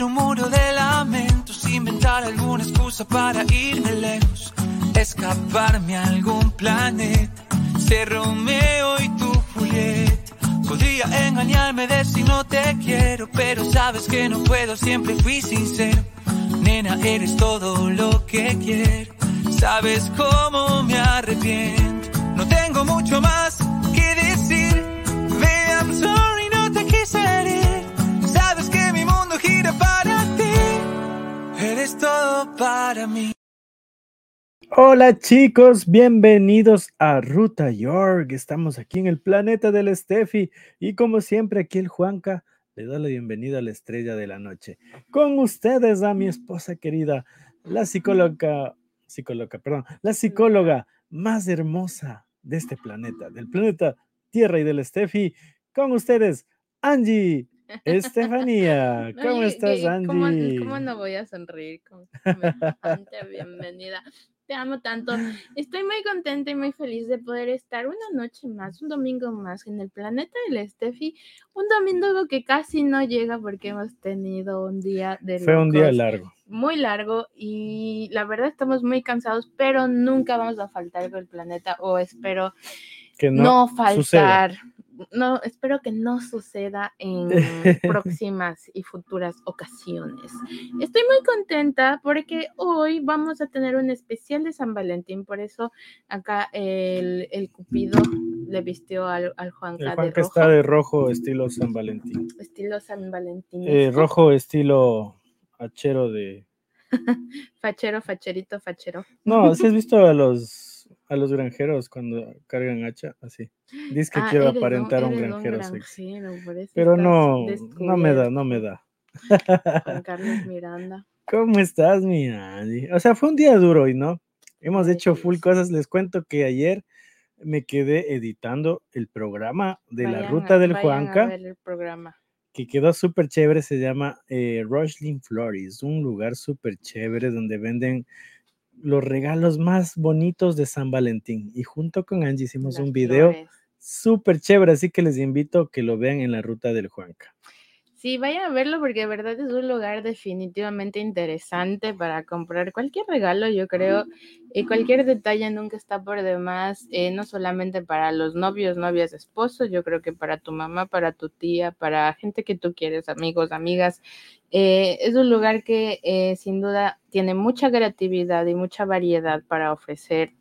Escribir un muro de lamentos, inventar alguna excusa para irme lejos, escaparme a algún planeta, ser Romeo y tu Julieta. Podría engañarme de si no te quiero, pero sabes que no puedo, siempre fui sincero. Nena, eres todo lo que quiero, sabes cómo me arrepiento. No tengo mucho más Hola chicos, bienvenidos a Ruta York. Estamos aquí en el planeta del Steffi y como siempre aquí el Juanca le da la bienvenida a la estrella de la noche. Con ustedes a mi esposa querida, la psicóloga, psicóloga, perdón, la psicóloga más hermosa de este planeta, del planeta Tierra y del Steffi. Con ustedes, Angie. Estefanía, ¿cómo estás, ¿qué- Angie? ¿cómo, cómo no voy a sonreír con bienvenida? Te amo tanto. Estoy muy contenta y muy feliz de poder estar una noche más, un domingo más en el planeta del Steffi. Un domingo que casi no llega porque hemos tenido un día de Fue un día largo. muy largo y la verdad estamos muy cansados, pero nunca vamos a faltar del planeta o espero Que no, no, suceda. No, espero que no suceda en próximas y futuras ocasiones. Estoy muy contenta porque hoy vamos a tener un especial de San Valentín, por eso acá el, el Cupido le vistió al, al Juanca El de Juanca rojo, está de rojo estilo San Valentín. estilo San Valentín. Eh, rojo estilo hachero de... Fachero, facherito, fachero. No, si has visto a los a los granjeros cuando cargan hacha, así. Dice que Ah, quiero aparentar un eres granjero sexy. granjero, eso Pero no, no me da, no me da. Juan Carlos Miranda. ¿Cómo estás, mi Andy? O sea, fue un día duro hoy, ¿no? Hemos hecho full cosas. Les cuento que ayer me quedé editando el programa de la a- ruta del a Juanca. ver el programa. que quedó súper chévere, se llama eh, Rushlin Flores, un lugar súper chévere donde venden los regalos más bonitos de San Valentín. Y junto con Angie hicimos Las un video súper chévere, así que les invito a que lo vean en la ruta del Juanca. Sí, vayan a verlo porque de verdad es un lugar definitivamente interesante para comprar cualquier regalo, yo creo, y cualquier detalle nunca está por demás, eh, no solamente para los novios, novias, esposos, yo creo que para tu mamá, para tu tía, para gente que tú quieres, amigos, amigas. eh, es un lugar que eh, sin duda tiene mucha creatividad y mucha variedad para ofrecer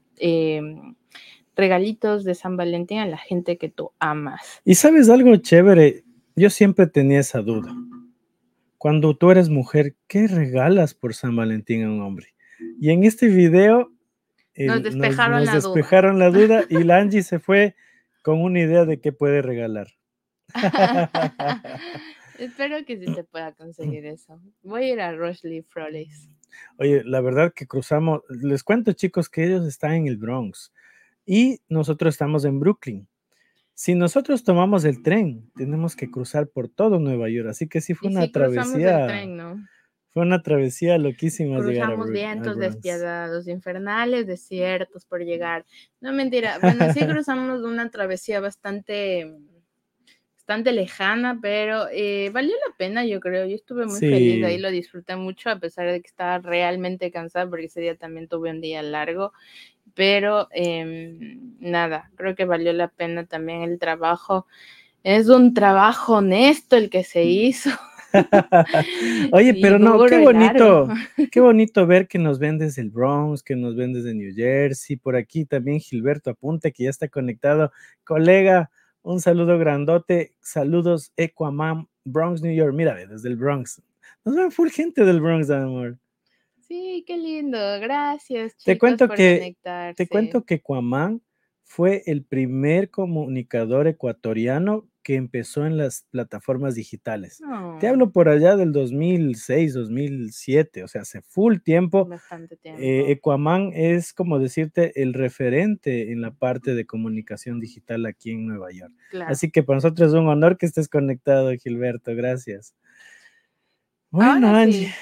regalitos de San Valentín a la gente que tú amas. Y sabes algo chévere, yo siempre tenía esa duda. Cuando tú eres mujer, ¿qué regalas por San Valentín a un hombre? Y en este video Nos el- despejaron nos la duda. despejaron la duda y la Angie se fue con una idea de qué puede regalar. Espero que sí se pueda conseguir eso. Voy a ir a Rosely Flores. Oye, la verdad que cruzamos, les cuento chicos que ellos están en el Bronx y nosotros estamos en Brooklyn. Si nosotros tomamos el tren, tenemos que cruzar por todo Nueva York, así que sí fue Y una sí cruzamos el travesía, tren, ¿no? fue una travesía loquísima llegar a Cruzamos al vientos Bronx. despiadados, infernales, desiertos por llegar. No mentira. Bueno, sí cruzamos una travesía bastante, bastante lejana, pero eh, valió la pena, yo creo. Yo estuve muy feliz ahí, Sí. lo disfruté mucho, a pesar de que estaba realmente cansada, porque ese día también tuve un día largo. Pero em, nada, creo que valió la pena también el trabajo. Es un trabajo honesto el que se hizo. Oye, y pero no, qué largo. bonito, qué bonito ver que nos ven desde el Bronx, que nos ven desde New Jersey, por aquí también Gilberto Apunte, que ya está conectado. Colega, un saludo grandote, saludos Equaman, Bronx, New York, mira, desde el Bronx. Nos ven full gente del Bronx, amor. Sí, qué lindo. Gracias, Te chicos, cuento por que- conectarse. Te cuento que Cuamán fue el primer comunicador ecuatoriano que empezó en las plataformas digitales. Te Oh, hablo por allá del 2006, 2007, o sea, hace full tiempo. bastante tiempo. Eh, Ecuamán es como decirte el referente en la parte de comunicación digital aquí en Nueva York. claro. Así que para nosotros es un honor que estés conectado, Gilberto. Gracias. Bueno, Angie, sí,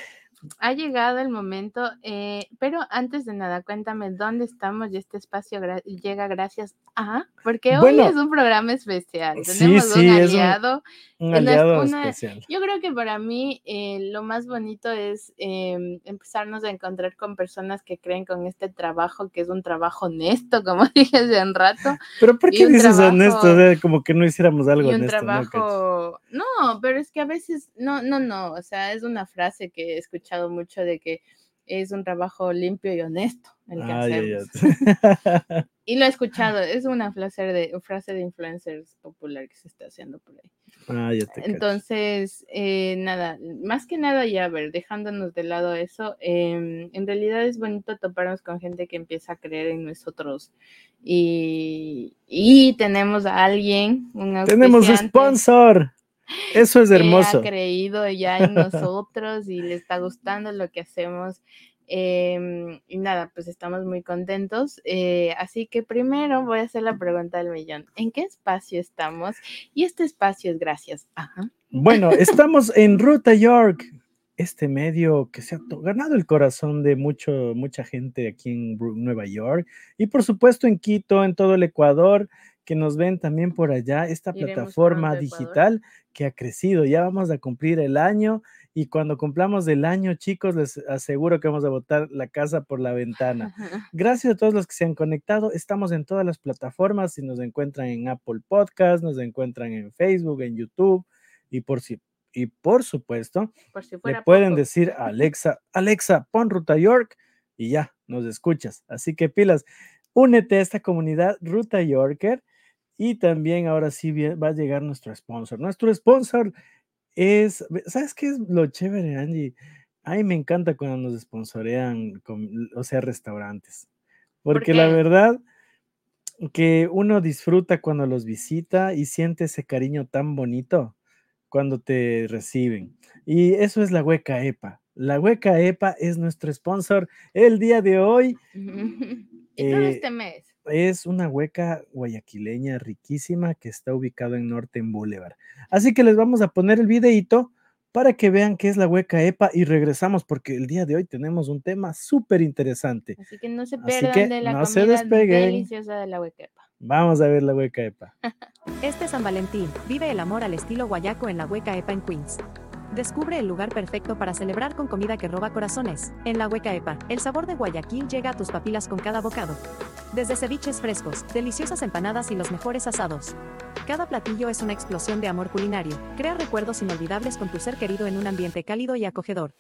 ha llegado el momento, eh, pero antes de nada, cuéntame dónde estamos y este espacio llega gracias a, porque hoy es un programa especial, tenemos un aliado. Un, aliado especial. Yo creo que para mí eh, lo más bonito es em, empezarnos a encontrar con personas que creen con este trabajo, que es un trabajo honesto, como dije hace un rato. Pero ¿por qué dices honesto? como que no hiciéramos algo honesto. Trabajo... no, pero es que a veces, no, no, no, o sea, es una frase que he escuchado mucho de que es un trabajo limpio y honesto el que hacemos. y lo he escuchado, es una frase de, frase de influencers popular que se está haciendo por ahí. Ah, Entonces, eh, nada, más que nada ya, a ver, dejándonos de lado eso, em, en realidad es bonito toparnos con gente que empieza a creer en nosotros y, y tenemos a alguien, un Tenemos sponsor. Eso es hermoso. Que ha creído ya en nosotros y le está gustando lo que hacemos. Em, y nada, pues estamos muy contentos. Eh, así que primero voy a hacer la pregunta del millón. ¿En qué espacio estamos? Y este espacio es gracias. Bueno, estamos en Ruta York, este medio que se ha ganado el corazón de mucho, mucha gente aquí en Nueva York y por supuesto en Quito, en todo el Ecuador que nos ven también por allá, esta plataforma digital que ha crecido. Ya vamos a cumplir el año y cuando cumplamos el año, chicos, les aseguro que vamos a botar la casa por la ventana. Gracias a todos los que se han conectado. Estamos en todas las plataformas. Si nos encuentran en Apple Podcast, nos encuentran en Facebook, en YouTube y por si y por supuesto, le pueden decir a Alexa, Alexa, pon Ruta York y ya nos escuchas. Así que pilas, únete a esta comunidad Ruta Yorker y también ahora sí va a llegar nuestro sponsor. Nuestro sponsor es, ¿sabes qué es lo chévere, Angie? A mí me encanta cuando nos sponsorean, o sea, restaurantes. Porque la verdad que uno disfruta cuando los visita y siente ese cariño tan bonito cuando te reciben. Y eso es la Hueca EPA. La Hueca EPA es nuestro sponsor el día de hoy. y todo este mes es una hueca guayaquileña riquísima que está ubicado en Norten Boulevard. Así que les vamos a poner el videito para que vean qué es la hueca EPA y regresamos porque el día de hoy tenemos un tema súper interesante. Así que no se pierdan de la comida deliciosa de la hueca EPA. Vamos a ver la hueca EPA. Este San Valentín, vive el amor al estilo guayaco en la hueca EPA en Queens. Descubre el lugar perfecto para celebrar con comida que roba corazones. En la Hueca EPA, el sabor de Guayaquil llega a tus papilas con cada bocado. Desde ceviches frescos, deliciosas empanadas y los mejores asados. Cada platillo es una explosión de amor culinario. Crea recuerdos inolvidables con tu ser querido en un ambiente cálido y acogedor.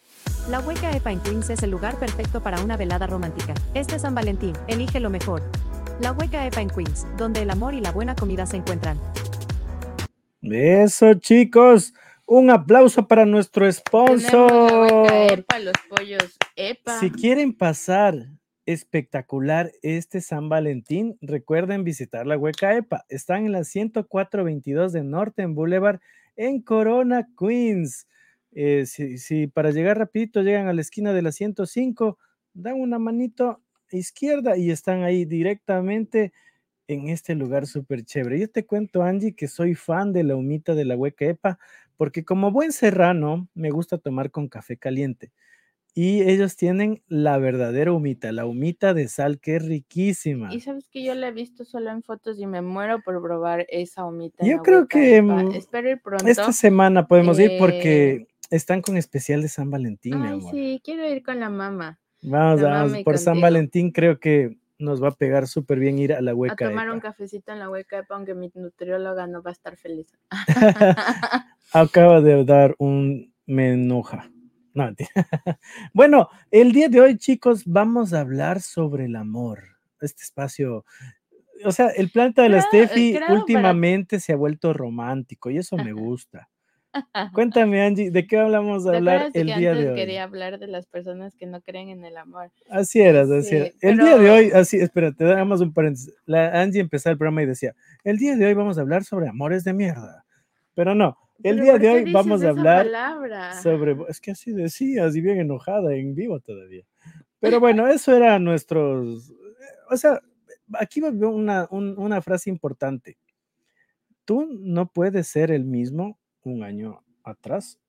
La Hueca EPA en Queens es el lugar perfecto para una velada romántica. Este San Valentín, elige lo mejor. La Hueca EPA en Queens, donde el amor y la buena comida se encuentran. Eso, chicos. Un aplauso para nuestro sponsor. Epa, los pollos Epa. Si quieren pasar espectacular este San Valentín, recuerden visitar la Hueca EPA. Están en la 10422 de Norton Boulevard en Corona, Queens. Eh, si, si, para llegar rapidito llegan a la esquina de la 105, dan una manito izquierda y están ahí directamente en este lugar súper chévere. Yo te cuento, Angie, que soy fan de la humita de la Hueca EPA porque como buen serrano me gusta tomar con café caliente. Y ellos tienen la verdadera humita, la humita de sal que es riquísima. Y sabes que yo la he visto solo en fotos y me muero por probar esa humita. Yo creo que mm, espero ir pronto. Esta semana podemos ir porque eh, están con especial de San Valentín, Ay, Sí, quiero ir con la mamá. Vamos, vamos, por San Valentín creo que nos va a pegar súper bien ir a la hueca. A tomar un cafecito en la hueca, aunque mi nutrióloga no va a estar feliz. Acaba de dar un me enoja. No, bueno, el día de hoy, chicos, vamos a hablar sobre el amor. Este espacio, o sea, el planeta de la Steffi últimamente se ha vuelto romántico y eso me gusta. Cuéntame, Angie, ¿de qué hablamos a hablar el día de hoy? quería hablar de las personas que no creen en el amor. Así era, así era. El día de hoy, así, espérate, damos un paréntesis. La Angie empezó el programa y decía, el día de hoy vamos a hablar sobre amores de mierda. Pero no, el día de hoy vamos a hablar sobre, es que así decía, así bien enojada, en vivo todavía. Pero bueno, eso era nuestros, o sea, aquí va una, una frase importante. Tú no puedes ser el mismo un año atrás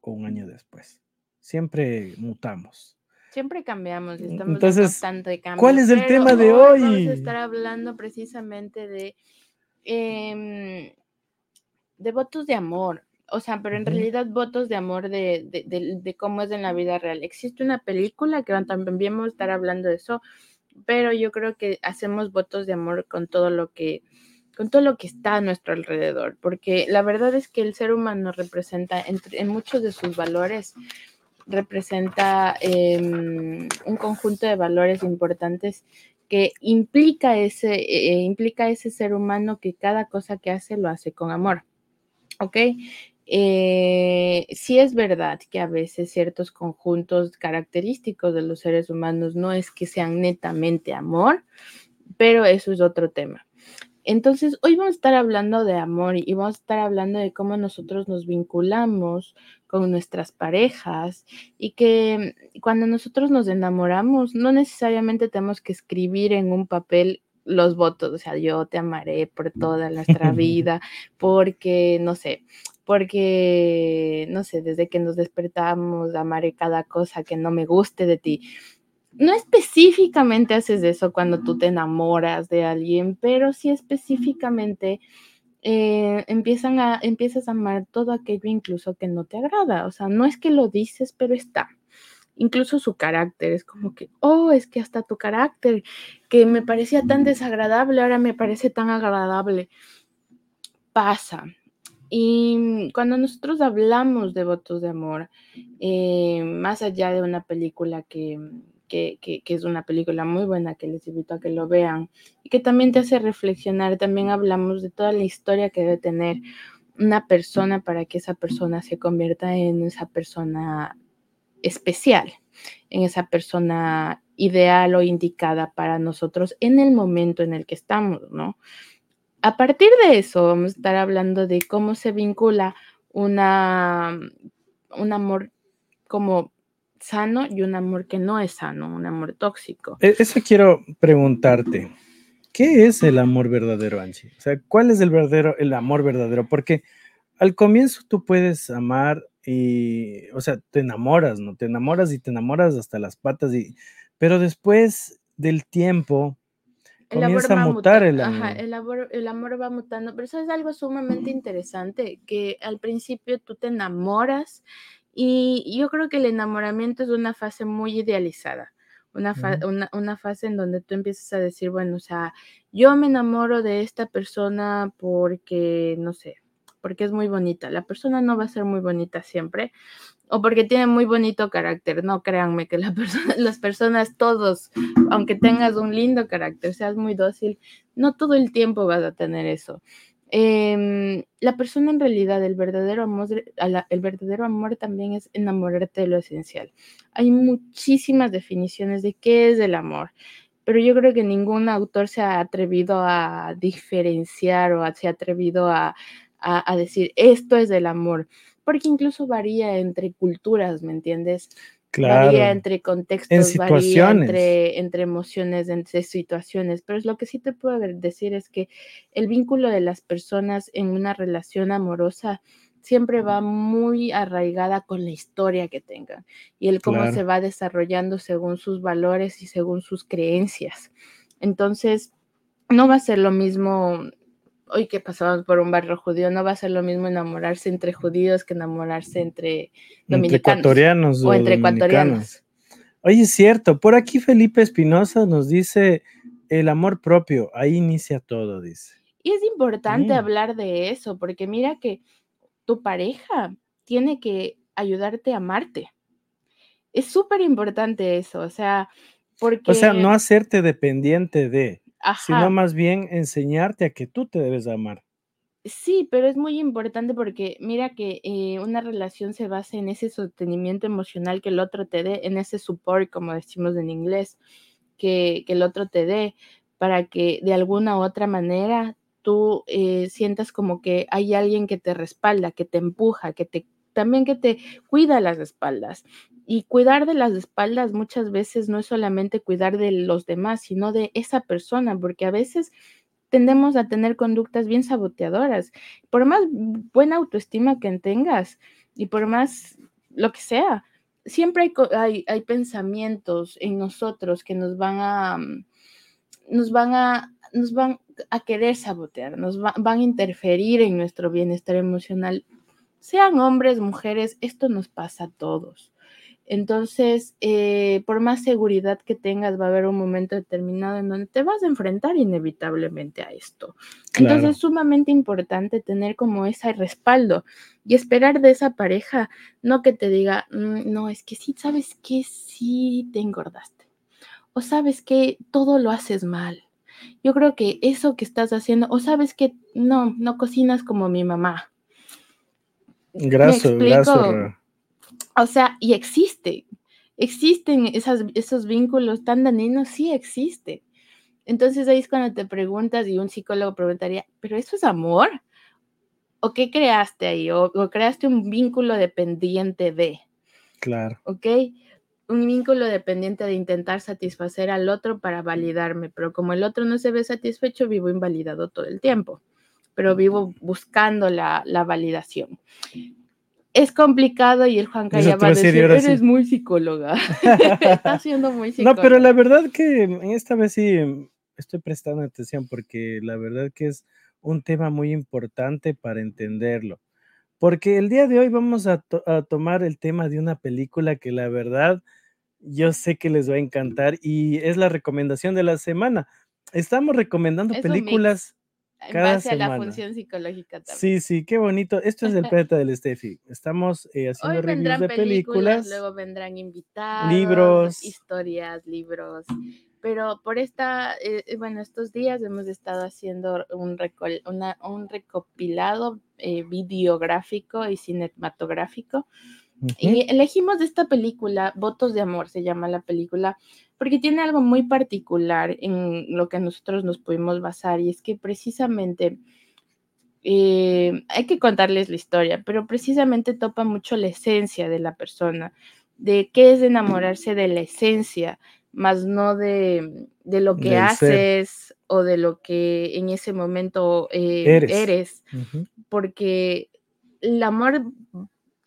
o un año después. siempre mutamos. Siempre cambiamos y estamos entonces, en constante cambio. ¿cuál es el pero tema de Vamos a hoy? estar hablando precisamente de, em, de votos de amor. O sea, pero en realidad votos de amor de, de- de- de cómo es en la vida real. Existe una película que también vamos a estar hablando de eso, pero yo creo que hacemos votos de amor con todo lo que con todo lo que está a nuestro alrededor, porque la verdad es que el ser humano representa entre, en muchos de sus valores representa em, un conjunto de valores importantes que implica ese, eh, implica ese ser humano que cada cosa que hace lo hace con amor. ¿Ok? Eh, sí es verdad que a veces ciertos conjuntos característicos de los seres humanos no es que sean netamente amor, pero eso es otro tema. Entonces, hoy vamos a estar hablando de amor y vamos a estar hablando de cómo nosotros nos vinculamos con nuestras parejas y que cuando nosotros nos enamoramos, no necesariamente tenemos que escribir en un papel los votos, o sea, yo te amaré por toda nuestra vida, porque, no sé, porque, no sé, desde que nos despertamos, amaré cada cosa que no me guste de ti no específicamente haces eso cuando tú te enamoras de alguien, pero sí específicamente eh, empiezan a, empiezas a amar todo aquello incluso que no te agrada. O sea, no es que lo dices, pero está. Incluso su carácter es como que, oh, es que hasta tu carácter, que me parecía tan desagradable, ahora me parece tan agradable. Pasa. Y cuando nosotros hablamos de votos de amor, eh, más allá de una película que, que, que, que, es una película muy buena que les invito a que lo vean y que también te hace reflexionar. También hablamos de toda la historia que debe tener una persona para que esa persona se convierta en esa persona especial, en esa persona ideal o indicada para nosotros en el momento en el que estamos, ¿no? A partir de eso vamos a estar hablando de cómo se vincula una, un amor como sano y un amor que no es sano, un amor tóxico. E, Eso quiero preguntarte. ¿Qué es el amor verdadero, Angie? O sea, ¿cuál es el verdadero, el amor verdadero? Porque al comienzo tú puedes amar y, o sea, te enamoras, ¿no? Te enamoras y te enamoras hasta las patas y, pero después del tiempo El comienza a amor va mutar muta- el ajá, amor. el amor, el amor va mutando, pero eso es algo sumamente interesante, que al principio tú te enamoras y yo creo que el enamoramiento es una fase muy idealizada, una, fa- una, una fase en donde tú empiezas a decir, bueno, o sea, yo me enamoro de esta persona porque, no sé, porque es muy bonita. La persona no va a ser muy bonita siempre, o porque tiene muy bonito carácter. No, créanme que las personas, todos, aunque tengas un lindo carácter, seas muy dócil, no todo el tiempo vas a tener eso. Em, la persona en realidad, el verdadero amor, el verdadero amor también es enamorarte de lo esencial. Hay muchísimas definiciones de qué es el amor, pero yo creo que ningún autor se ha atrevido a diferenciar o se ha atrevido a, a- a decir esto es el amor, porque incluso varía entre culturas, ¿me entiendes? Varía Claro, entre contextos, varía situaciones. entre, entre emociones, entre situaciones, pero es lo que sí te puedo decir es que el vínculo de las personas en una relación amorosa siempre va muy arraigada con la historia que tengan y el cómo se va desarrollando según sus valores y según sus creencias. Entonces, no va a ser lo mismo, hoy que pasamos por un barrio judío, no va a ser lo mismo enamorarse entre judíos que enamorarse entre Entre dominicanos ecuatorianos o o entre ecuatorianos. Oye, es cierto, por aquí Felipe Espinosa nos dice el amor propio, ahí inicia todo, dice. Y es importante Mm. hablar de eso, porque mira que tu pareja tiene que ayudarte a amarte. Es súper importante eso, o sea, O sea, no porque, hacerte dependiente de, sino más bien enseñarte a que tú te debes amar. sí, pero es muy importante porque mira que eh, una relación se basa en ese sostenimiento emocional que el otro te dé, en ese support, como decimos en inglés, que, que el otro te dé, para que de alguna u otra manera tú eh, sientas como que hay alguien que te respalda, que te empuja, que te también que te cuida las espaldas. Y cuidar de las espaldas muchas veces no es solamente cuidar de los demás, sino de esa persona, porque a veces tendemos a tener conductas bien saboteadoras. Por más buena autoestima que tengas y por más lo que sea, siempre hay, hay, hay pensamientos en nosotros que nos van a, mm, nos van a, nos van a querer sabotear, nos va- van a interferir en nuestro bienestar emocional. Sean hombres, mujeres, esto nos pasa a todos. Entonces, eh, por más seguridad que tengas, va a haber un momento determinado en donde te vas a enfrentar inevitablemente a esto. Claro. Entonces, es sumamente importante tener como ese respaldo y esperar de esa pareja, no que te diga, "Mm, no, es que sí, sabes que sí te engordaste. O sabes que todo lo haces mal. Yo creo que eso que estás haciendo, o sabes que no, no cocinas como mi mamá. Graso, explico? graso. Ra. O sea, y existe. Existen esas, esos vínculos tan dañinos, sí existe. Entonces ahí es cuando te preguntas y un psicólogo preguntaría, ¿pero eso es amor? ¿O qué creaste ahí? ¿O, o creaste un vínculo dependiente de? Claro. ¿ok? Un vínculo dependiente de intentar satisfacer al otro para validarme, pero como el otro no se ve satisfecho, vivo invalidado todo el tiempo, pero vivo buscando la, la validación. Es complicado y el Juan te va a decir, y decir, ahora sí". eres muy psicóloga. Está siendo muy No, psicóloga. pero la verdad que esta vez sí estoy prestando atención porque la verdad que es un tema muy importante para entenderlo. Porque el día de hoy vamos a, to- a tomar el tema de una película que la verdad yo sé que les va a encantar y es la recomendación de la semana. Estamos recomendando Es películas. En cada base a la semana. función psicológica también. Sí, sí, qué bonito. Esto es el planeta del Steffi. Estamos eh, haciendo Hoy reviews de películas, películas. luego vendrán invitados, libros. historias, libros. Pero por esta, eh, eh, bueno, estos días hemos estado haciendo un, recol- una- un recopilado eh, videográfico y cinematográfico. Y elegimos de esta película, Votos de Amor se llama la película, porque tiene algo muy particular en lo que nosotros nos pudimos basar y es que precisamente eh, hay que contarles la historia, pero precisamente topa mucho la esencia de la persona, de qué es enamorarse de la esencia, más no de, de lo que Del ser. haces o de lo que en ese momento eh, Eres. porque el amor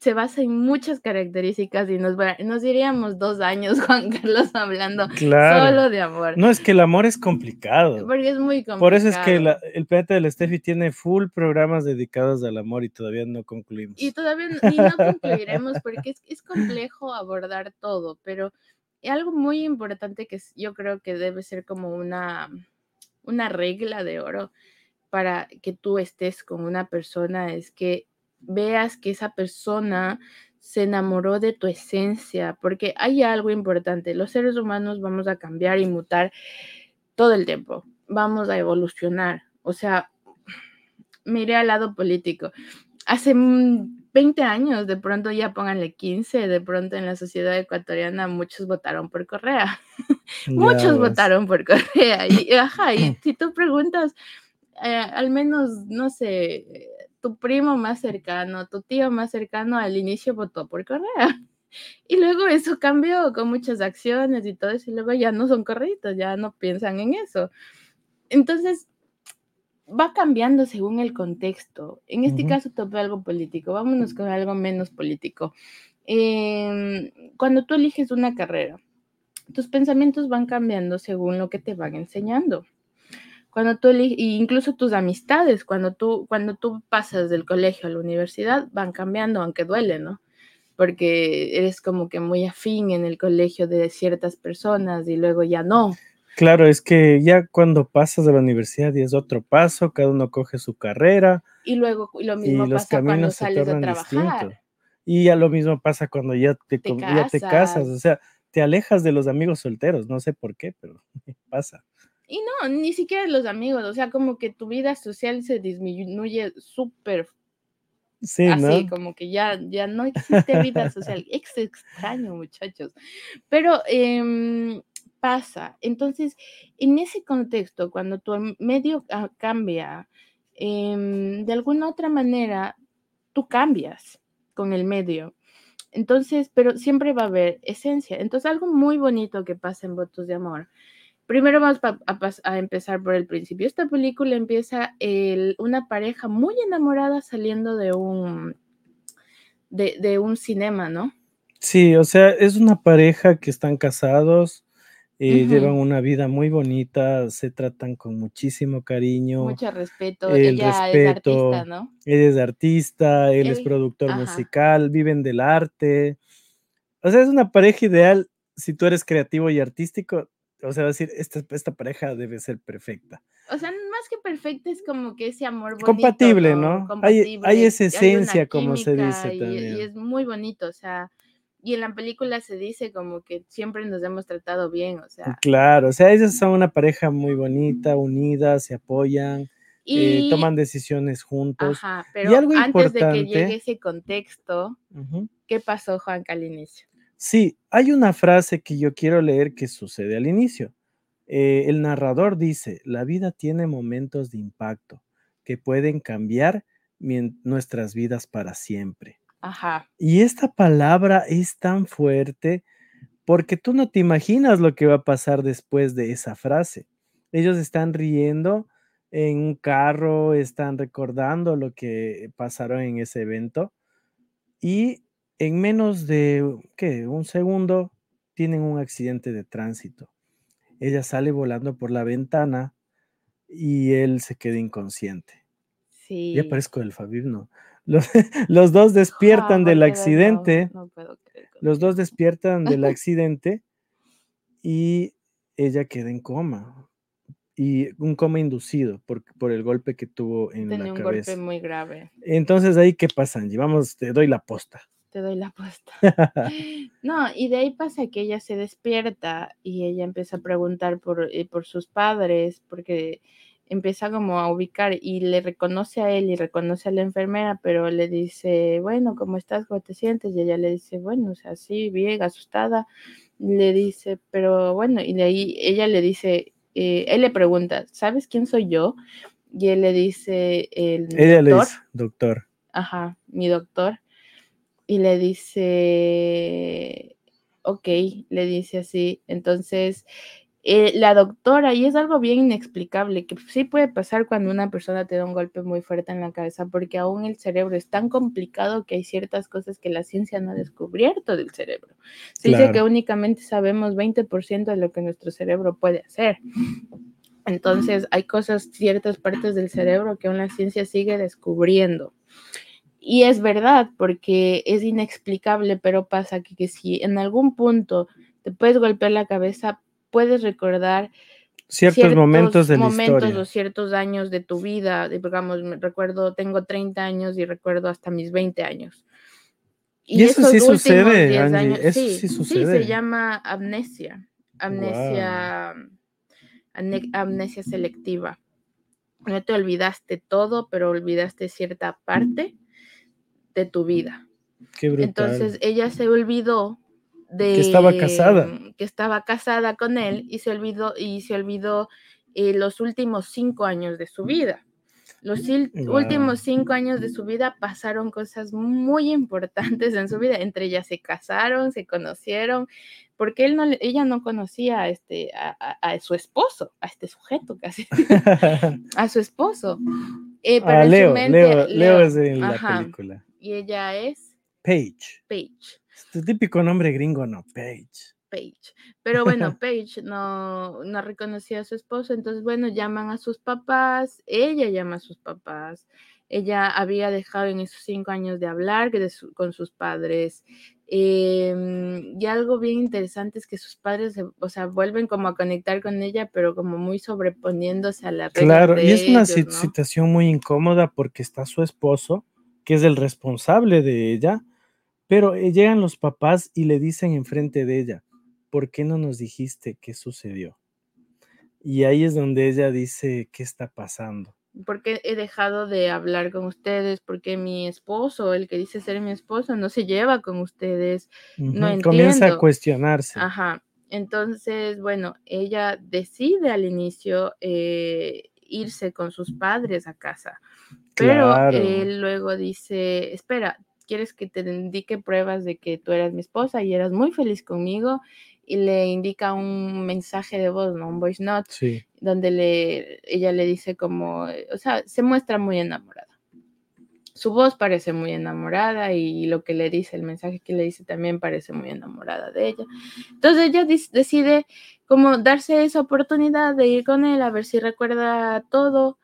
se basa en muchas características y nos, nos iríamos dos años, Juan Carlos, hablando Claro. solo de amor. No, es que el amor es complicado. Porque es muy complicado. Por eso es que la- el planeta del Steffi tiene full programas dedicados al amor y todavía no concluimos. Y todavía no concluiremos porque es, es complejo abordar todo, pero algo muy importante que yo creo que debe ser como una, una regla de oro para que tú estés con una persona es que veas que esa persona se enamoró de tu esencia, porque hay algo importante, los seres humanos vamos a cambiar y mutar todo el tiempo, vamos a evolucionar, o sea, miré al lado político. Hace mm, 20 años, de pronto ya pónganle 15, de pronto en la sociedad ecuatoriana muchos votaron por Correa. Muchos ves. votaron por Correa. Y, ajá, y si tú preguntas, eh, al menos, no sé, tu primo más cercano, tu tío más cercano al inicio votó por Correa. Y luego eso cambió con muchas acciones y todo eso, y luego ya no son correctos, ya no piensan en eso. Entonces, va cambiando según el contexto. En este Ujú. caso topé algo político, vámonos con algo menos político. Em, cuando tú eliges una carrera, tus pensamientos van cambiando según lo que te van enseñando. Cuando tú incluso tus amistades, cuando tú, cuando tú pasas del colegio a la universidad, van cambiando, aunque duele, ¿no? Porque eres como que muy afín en el colegio de ciertas personas y luego ya no. Claro, es que ya cuando pasas de la universidad y es otro paso, cada uno coge su carrera Y luego y lo mismo los pasa cuando caminos se sales a trabajar. distintos. Y ya lo mismo pasa cuando ya te, Te ya te casas. o sea, te alejas de los amigos solteros, no sé por qué, pero pasa. Y no, ni siquiera los amigos, o sea, como que tu vida social se disminuye súper Sí, así, ¿no? como que ya, ya no existe vida social. Es extraño, muchachos. Pero em, pasa. Entonces, en ese contexto, cuando tu medio cambia, em, de alguna otra manera, tú cambias con el medio. Entonces, pero siempre va a haber esencia. Entonces, algo muy bonito que pasa en Votos de Amor. Primero vamos a, empezar por el principio. Esta película empieza el- una pareja muy enamorada saliendo de un, de, de un cinema, ¿no? Sí, o sea, es una pareja que están casados, eh, Ujú. llevan una vida muy bonita, se tratan con muchísimo cariño, Mucho respeto. el Ella es artista. ¿no? Ella es artista, él es productor ajá. musical, viven del arte. O sea, es una pareja ideal si tú eres creativo y artístico. O sea, decir, esta, esta pareja debe ser perfecta. O sea, más que perfecto, es como que ese amor bonito, Compatible, ¿no? Hay, Compatible, hay esa hay una esencia, como se dice y, y también. es muy bonito, o sea, y en la película se dice como que siempre nos hemos tratado bien, o sea, Claro, o sea, ellos son una pareja muy bonita, unida, se apoyan, eh, y, toman decisiones juntos. ajá, Y pero algo antes de que importante, llegue ese contexto, ujú, ¿qué pasó, Juanca, al inicio? Sí, hay una frase que yo quiero leer que sucede al inicio. Eh, el narrador dice, la vida tiene momentos de impacto que pueden cambiar nuestras vidas para siempre. Ajá, Y esta palabra es tan fuerte porque tú no te imaginas lo que va a pasar después de esa frase. Ellos están riendo en un carro, están recordando lo que pasaron en ese evento y en menos de, ¿qué? Un segundo tienen un accidente de tránsito. Ella sale volando por la ventana y él se queda inconsciente. Ya sí. parezco el Fabir, ¿no? Los, los dos despiertan del no, accidente, no puedo creer los dos despiertan del accidente y ella queda en coma. Y un coma inducido por, por el golpe que tuvo en Tenía la un golpe cabeza. muy grave. Entonces ahí, ¿qué pasa, Angie? Vamos, te doy la posta. Te doy la apuesta. No, y de ahí pasa que ella se despierta y ella empieza a preguntar por, eh, por sus padres, porque empieza como a ubicar y le reconoce a él y reconoce a la enfermera, pero le dice, bueno, ¿cómo estás? ¿Cómo te sientes? Y ella le dice, bueno, o sea, sí, bien, asustada. Le dice, pero bueno, y de ahí ella le dice, eh, él le pregunta, ¿sabes quién soy yo? Y él le dice, el Ella le doctor, dice, doctor. ajá, mi doctor, y le dice, ok, le dice así. Entonces, eh, la doctora, y es algo bien inexplicable, que sí puede pasar cuando una persona te da un golpe muy fuerte en la cabeza, porque aún el cerebro es tan complicado que hay ciertas cosas que la ciencia no ha descubierto del cerebro. Se dice que únicamente sabemos 20% de lo que nuestro cerebro puede hacer. Entonces, hay cosas, ciertas partes del cerebro que aún la ciencia sigue descubriendo. Y es verdad, porque es inexplicable, pero pasa que, que si en algún punto te puedes golpear la cabeza, puedes recordar Ciertos, momentos de la momentos historia. o ciertos años de tu vida. Digamos, recuerdo, tengo 30 años y recuerdo hasta mis 20 años. Y eso esos sí sucede, 10 Angie, años- eso sí, sí Sí, sucede. se llama amnesia. Amnesia, amnesia selectiva. No te olvidaste todo, pero olvidaste cierta parte de tu vida. Qué brutal. Entonces ella se olvidó de estaba casada. que estaba casada con él y se olvidó y se olvidó eh, los últimos cinco años de su vida. Los últimos cinco años de su vida pasaron cosas muy importantes en su vida. Entre ellas se casaron, se conocieron, porque él no, ella no conocía a, este, a, a- a su esposo, a este sujeto casi, a su esposo. Eh, pero ah, Leo, Leo, Leo es en la ajá, película. Y ella es Paige. Paige. Este típico nombre gringo, no, Paige. Paige. Pero bueno, Paige no, no reconocía a su esposo, entonces bueno, llaman a sus papás, ella llama a sus papás, ella había dejado en esos cinco años de hablar de su- con sus padres. em, y algo bien interesante es que sus padres, o sea, vuelven como a conectar con ella, pero como muy sobreponiéndose a reglas Claro, y es una ellos, si- ¿no? situación muy incómoda porque está su esposo, que es el responsable de ella, pero eh, llegan los papás y le dicen enfrente de ella, ¿por qué no nos dijiste qué sucedió? Y ahí es donde ella dice, ¿qué está pasando? porque he dejado de hablar con ustedes, porque mi esposo, el que dice ser mi esposo, no se lleva con ustedes. No Ujú, Comienza a entiendo. cuestionarse. Ajá. Entonces, bueno, ella decide al inicio eh, irse con sus padres a casa, pero Claro. él luego dice, espera, ¿quieres que te indique pruebas de que tú eras mi esposa y eras muy feliz conmigo? Y le indica un mensaje de voz, ¿no? Un voice note Sí, donde le, ella le dice como, o sea, se muestra muy enamorada. Su voz parece muy enamorada y lo que le dice, el mensaje que le dice también parece muy enamorada de ella. Entonces ella decide como darse esa oportunidad de ir con él a ver si recuerda todo.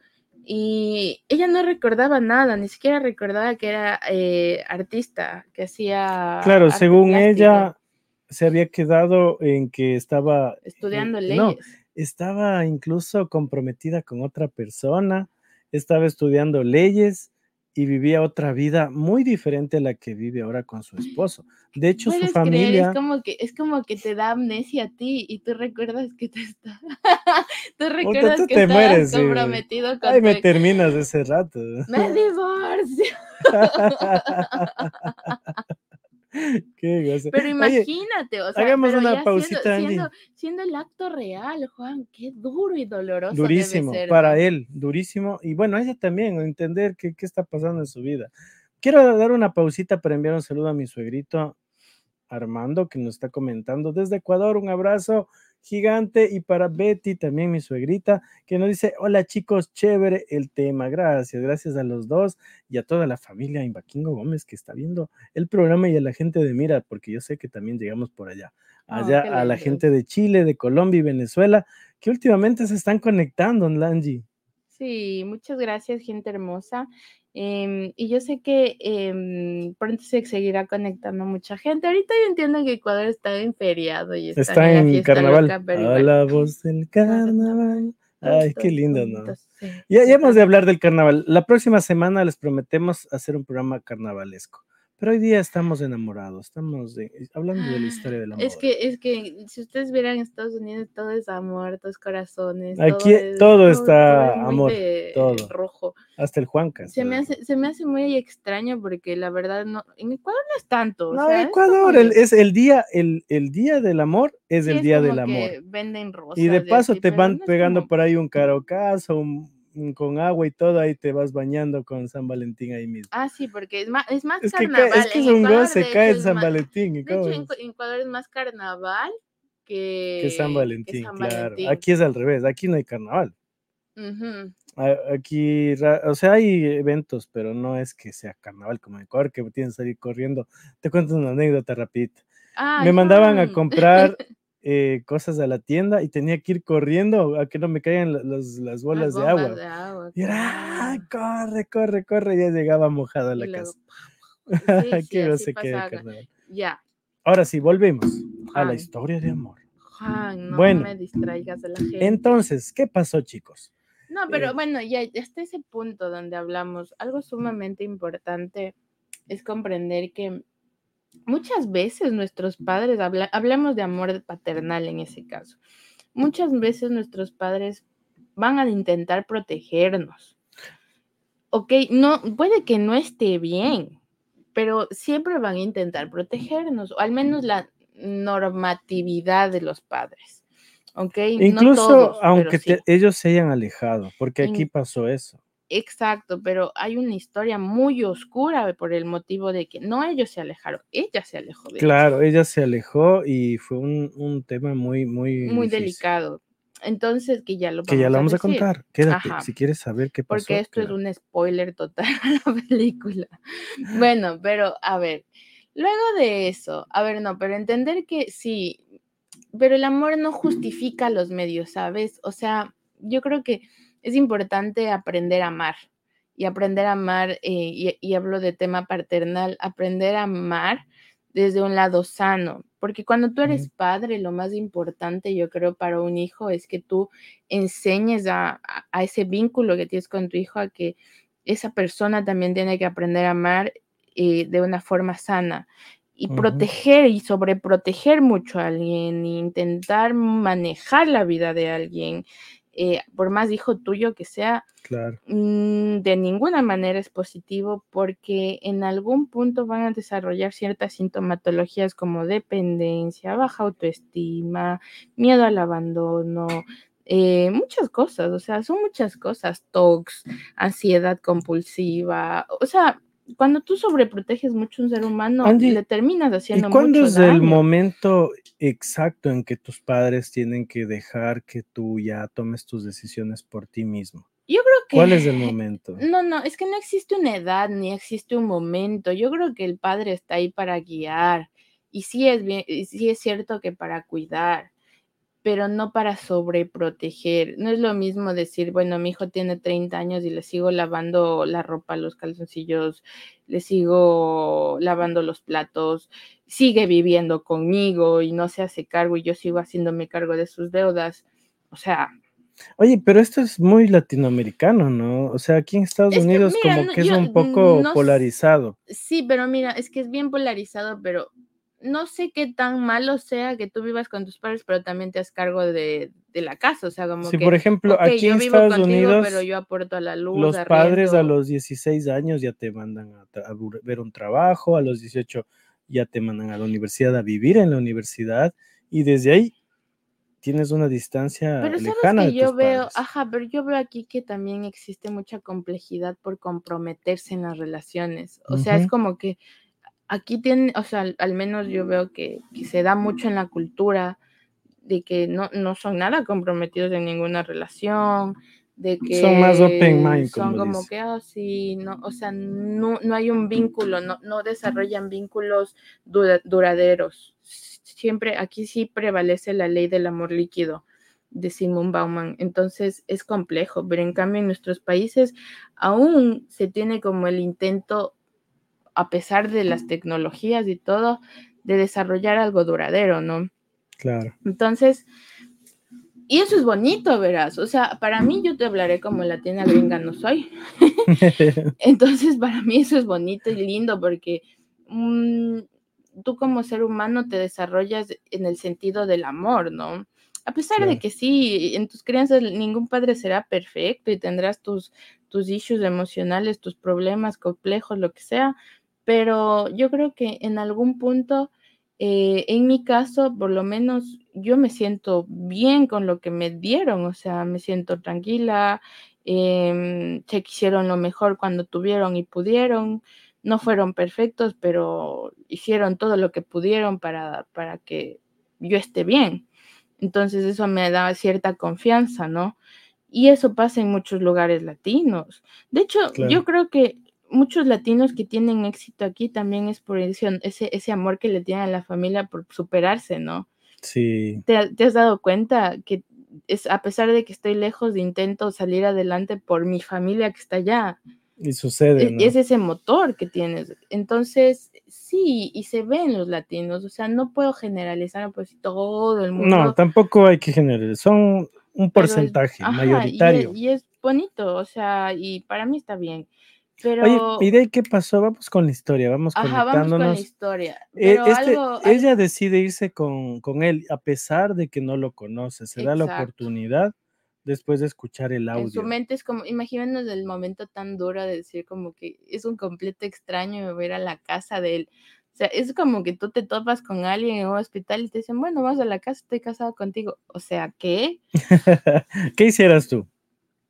Y ella no recordaba nada, ni siquiera recordaba que era eh, artista, que hacía... Claro, según ella, se había quedado en que estaba... Eh, Estudiando leyes. No, estaba incluso comprometida con otra persona, estaba estudiando leyes y vivía otra vida muy diferente a la que vive ahora con su esposo. De hecho, su familia... Es como, que, es como que te da amnesia a ti y tú recuerdas que te está... tú recuerdas que te mueres, comprometido con Ay, me terminas ese rato. Me divorcio. Pero imagínate, o sea, hagamos una pausita, siendo, siendo, el acto real, Juan, qué duro y doloroso. Durísimo, debe ser, para ¿no? él, durísimo. Y bueno, ella también, entender qué, qué está pasando en su vida. Quiero dar una pausita para enviar un saludo a mi suegrito Armando, que nos está comentando desde Ecuador. Un abrazo gigante y para Betty, también mi suegrita, que nos dice, hola chicos, chévere el tema, gracias, gracias a los dos y a toda la familia Imbaquingo Gómez que está viendo el programa y a la gente de Mira, porque yo sé que también llegamos por allá, allá qué a la gente de Chile, de Colombia y Venezuela, que últimamente se están conectando, Langi. Sí, muchas gracias, gente hermosa. Em, y yo sé que em, pronto se seguirá conectando mucha gente. Ahorita yo entiendo que Ecuador está en feriado y está, Está en carnaval. loca, a la voz del carnaval. Ay, qué lindo, ¿no? Ya, hemos de hablar del carnaval. La próxima semana les prometemos hacer un programa carnavalesco. Pero hoy día estamos enamorados, estamos de- hablando de la historia del amor. Es que, es que si ustedes vieran Estados Unidos, todo es amor, todo es corazones. Aquí es- todo está es muy amor, de todo. rojo. Hasta el Juanca. Se está me, hace, se me hace muy extraño porque la verdad no, en Ecuador no es tanto. No, Ecuador, el- es el día, el, el día del amor es sí, el es día como del que amor. Venden rosas. Y de paso te van pegando como- por ahí un carocazo, un con agua y todo, ahí te vas bañando con San Valentín ahí mismo. Ah, sí, porque es más, es más es, que, ca- carnaval. es que es un goce, de cae en San más- Valentín. ¿y De hecho, en, Ecuador es más carnaval que, que San que Valentín, San claro. Valentín. Aquí es al revés, aquí no hay carnaval. Aquí, o sea, hay eventos, pero no es que sea carnaval como en Ecuador, que tienes que salir corriendo. Te cuento una anécdota rapidita. Me mandaban a comprar eh, cosas a la tienda y tenía que ir corriendo a que no me caigan la- los- las bolas Las de agua. de agua, Y era, "Ah, corre, corre, corre, ya llegaba mojado a Y la luego, casa. sí, sí, carnaval. Ya, Ahora sí, volvemos a la historia de amor. Juan, no Bueno, me distraigas de la gente. Entonces, ¿qué pasó, chicos? No, pero Eh, bueno, ya ya hasta ese punto donde hablamos, algo sumamente importante es comprender que muchas veces nuestros padres, habla- hablamos de amor paternal en ese caso, muchas veces nuestros padres van a intentar protegernos. Ok, no, puede que no esté bien, pero siempre van a intentar protegernos, o al menos la normatividad de los padres. Ok, no Incluso todos, aunque te- ellos se hayan alejado, porque aquí pasó eso. Exacto, pero hay una historia muy oscura por el motivo de que no ellos se alejaron, ella se alejó de. Claro, ella se alejó y fue un, un tema muy, muy, muy difícil, delicado. Entonces, que ya lo vamos, Que ya lo vamos a, contar. Quédate, Ajá. si quieres saber qué pasó. Porque esto es un spoiler total a la película. Bueno, pero a ver, luego de eso, a ver, no, pero entender que sí, pero el amor no justifica los medios, ¿sabes? O sea, yo creo que es importante aprender a amar y aprender a amar, eh, y, y hablo de tema paternal, aprender a amar desde un lado sano, porque cuando tú eres padre, lo más importante yo creo para un hijo es que tú enseñes a, a- ese vínculo que tienes con tu hijo a que esa persona también tiene que aprender a amar eh, de una forma sana y proteger y sobreproteger mucho a alguien e intentar manejar la vida de alguien, eh, por más hijo tuyo que sea, Claro. mm, de ninguna manera es positivo porque en algún punto van a desarrollar ciertas sintomatologías como dependencia, baja autoestima, miedo al abandono, eh, muchas cosas, o sea, son muchas cosas, TOX, ansiedad compulsiva, o sea, cuando tú sobreproteges mucho a un ser humano, Angie, le terminas ¿Y haciendo cuándo mucho es el momento exacto en que tus padres tienen que dejar que tú ya tomes tus decisiones por ti mismo? Yo creo que... ¿Cuál es el momento? No, no, es que no existe una edad ni existe un momento. Yo creo que el padre está ahí para guiar. Y sí es bien, y sí es cierto que para cuidar, pero no para sobreproteger. No es lo mismo decir, bueno, mi hijo tiene 30 años y le sigo lavando la ropa, los calzoncillos, le sigo lavando los platos, sigue viviendo conmigo y no se hace cargo y yo sigo haciéndome cargo de sus deudas. O sea, Oye, pero esto es muy latinoamericano, ¿no? O sea, aquí en Estados Es que, Unidos mira, como no, que es yo un poco no polarizado. Sí, pero mira, es que es bien polarizado, pero no sé qué tan malo sea que tú vivas con tus padres, pero también te hagas cargo de, de la casa. O sea, como Sí, que, por ejemplo, aquí yo en vivo Estados contigo, Unidos, pero yo aporto a la luz, los padres a los 16 años ya te mandan a, ver un trabajo, a los 18 ya te mandan a la universidad a vivir en la universidad y desde ahí tienes una distancia Pero sabes lejana que de yo tus veo, padres. ajá, pero yo veo aquí que también existe mucha complejidad por comprometerse en las relaciones. O sea, es como que aquí tienen, o sea, al, al menos yo veo que, que se da mucho en la cultura de que no, no son nada comprometidos en ninguna relación, de que Son más open mind, son como como que, oh, sí, no, o sea, no, no hay un vínculo, no, no desarrollan vínculos dura- duraderos. Siempre aquí sí prevalece la ley del amor líquido de Simon Bauman. Entonces es complejo, pero en cambio en nuestros países aún se tiene como el intento, a pesar de las tecnologías y todo, de desarrollar algo duradero, ¿no? Claro. Entonces, y eso es bonito, verás. O sea, para mí yo te hablaré como latina gringa no soy. Entonces, para mí eso es bonito y lindo porque mm, tú como ser humano te desarrollas en el sentido del amor, ¿no? A pesar de que sí, en tus crianzas ningún padre será perfecto y tendrás tus, tus issues emocionales, tus problemas complejos, lo que sea, pero yo creo que en algún punto, eh, en mi caso, por lo menos yo me siento bien con lo que me dieron, o sea, me siento tranquila, sé que hicieron lo mejor cuando tuvieron y pudieron, no fueron perfectos, pero hicieron todo lo que pudieron para, para que yo esté bien. Entonces eso me da cierta confianza, ¿no? Y eso pasa en muchos lugares latinos. De hecho, Claro. yo creo que muchos latinos que tienen éxito aquí también es por ese, ese, ese amor que le tienen a la familia por superarse, ¿no? Sí, ¿Te, te has dado cuenta que es, a pesar de que estoy lejos de intento salir adelante por mi familia que está allá? y sucede, Es, ¿no? es ese motor que tienes. Entonces, sí, y se ve en los latinos. O sea, no puedo generalizar, decir todo el mundo. No, tampoco hay que generar, son un es- porcentaje ajá, y mayoritario. Y es, bonito, o sea, y para mí está bien. Pero, Oye, ¿y de ahí qué pasó? Vamos con la historia, vamos ajá, vamos con la conectándonos. historia. Eh, Pero este- algo, ella decide irse con, con él a pesar de que no lo conoce, se da la Exacto. oportunidad después de escuchar el En su audio. mente es como, imagínenos el momento tan duro de decir como que es un completo extraño y me voy a ir a la casa de él. O sea, es como que tú te topas con alguien en un hospital y te dicen, bueno, vamos a la casa, estoy casado contigo. O sea, ¿qué? ¿Qué hicieras tú?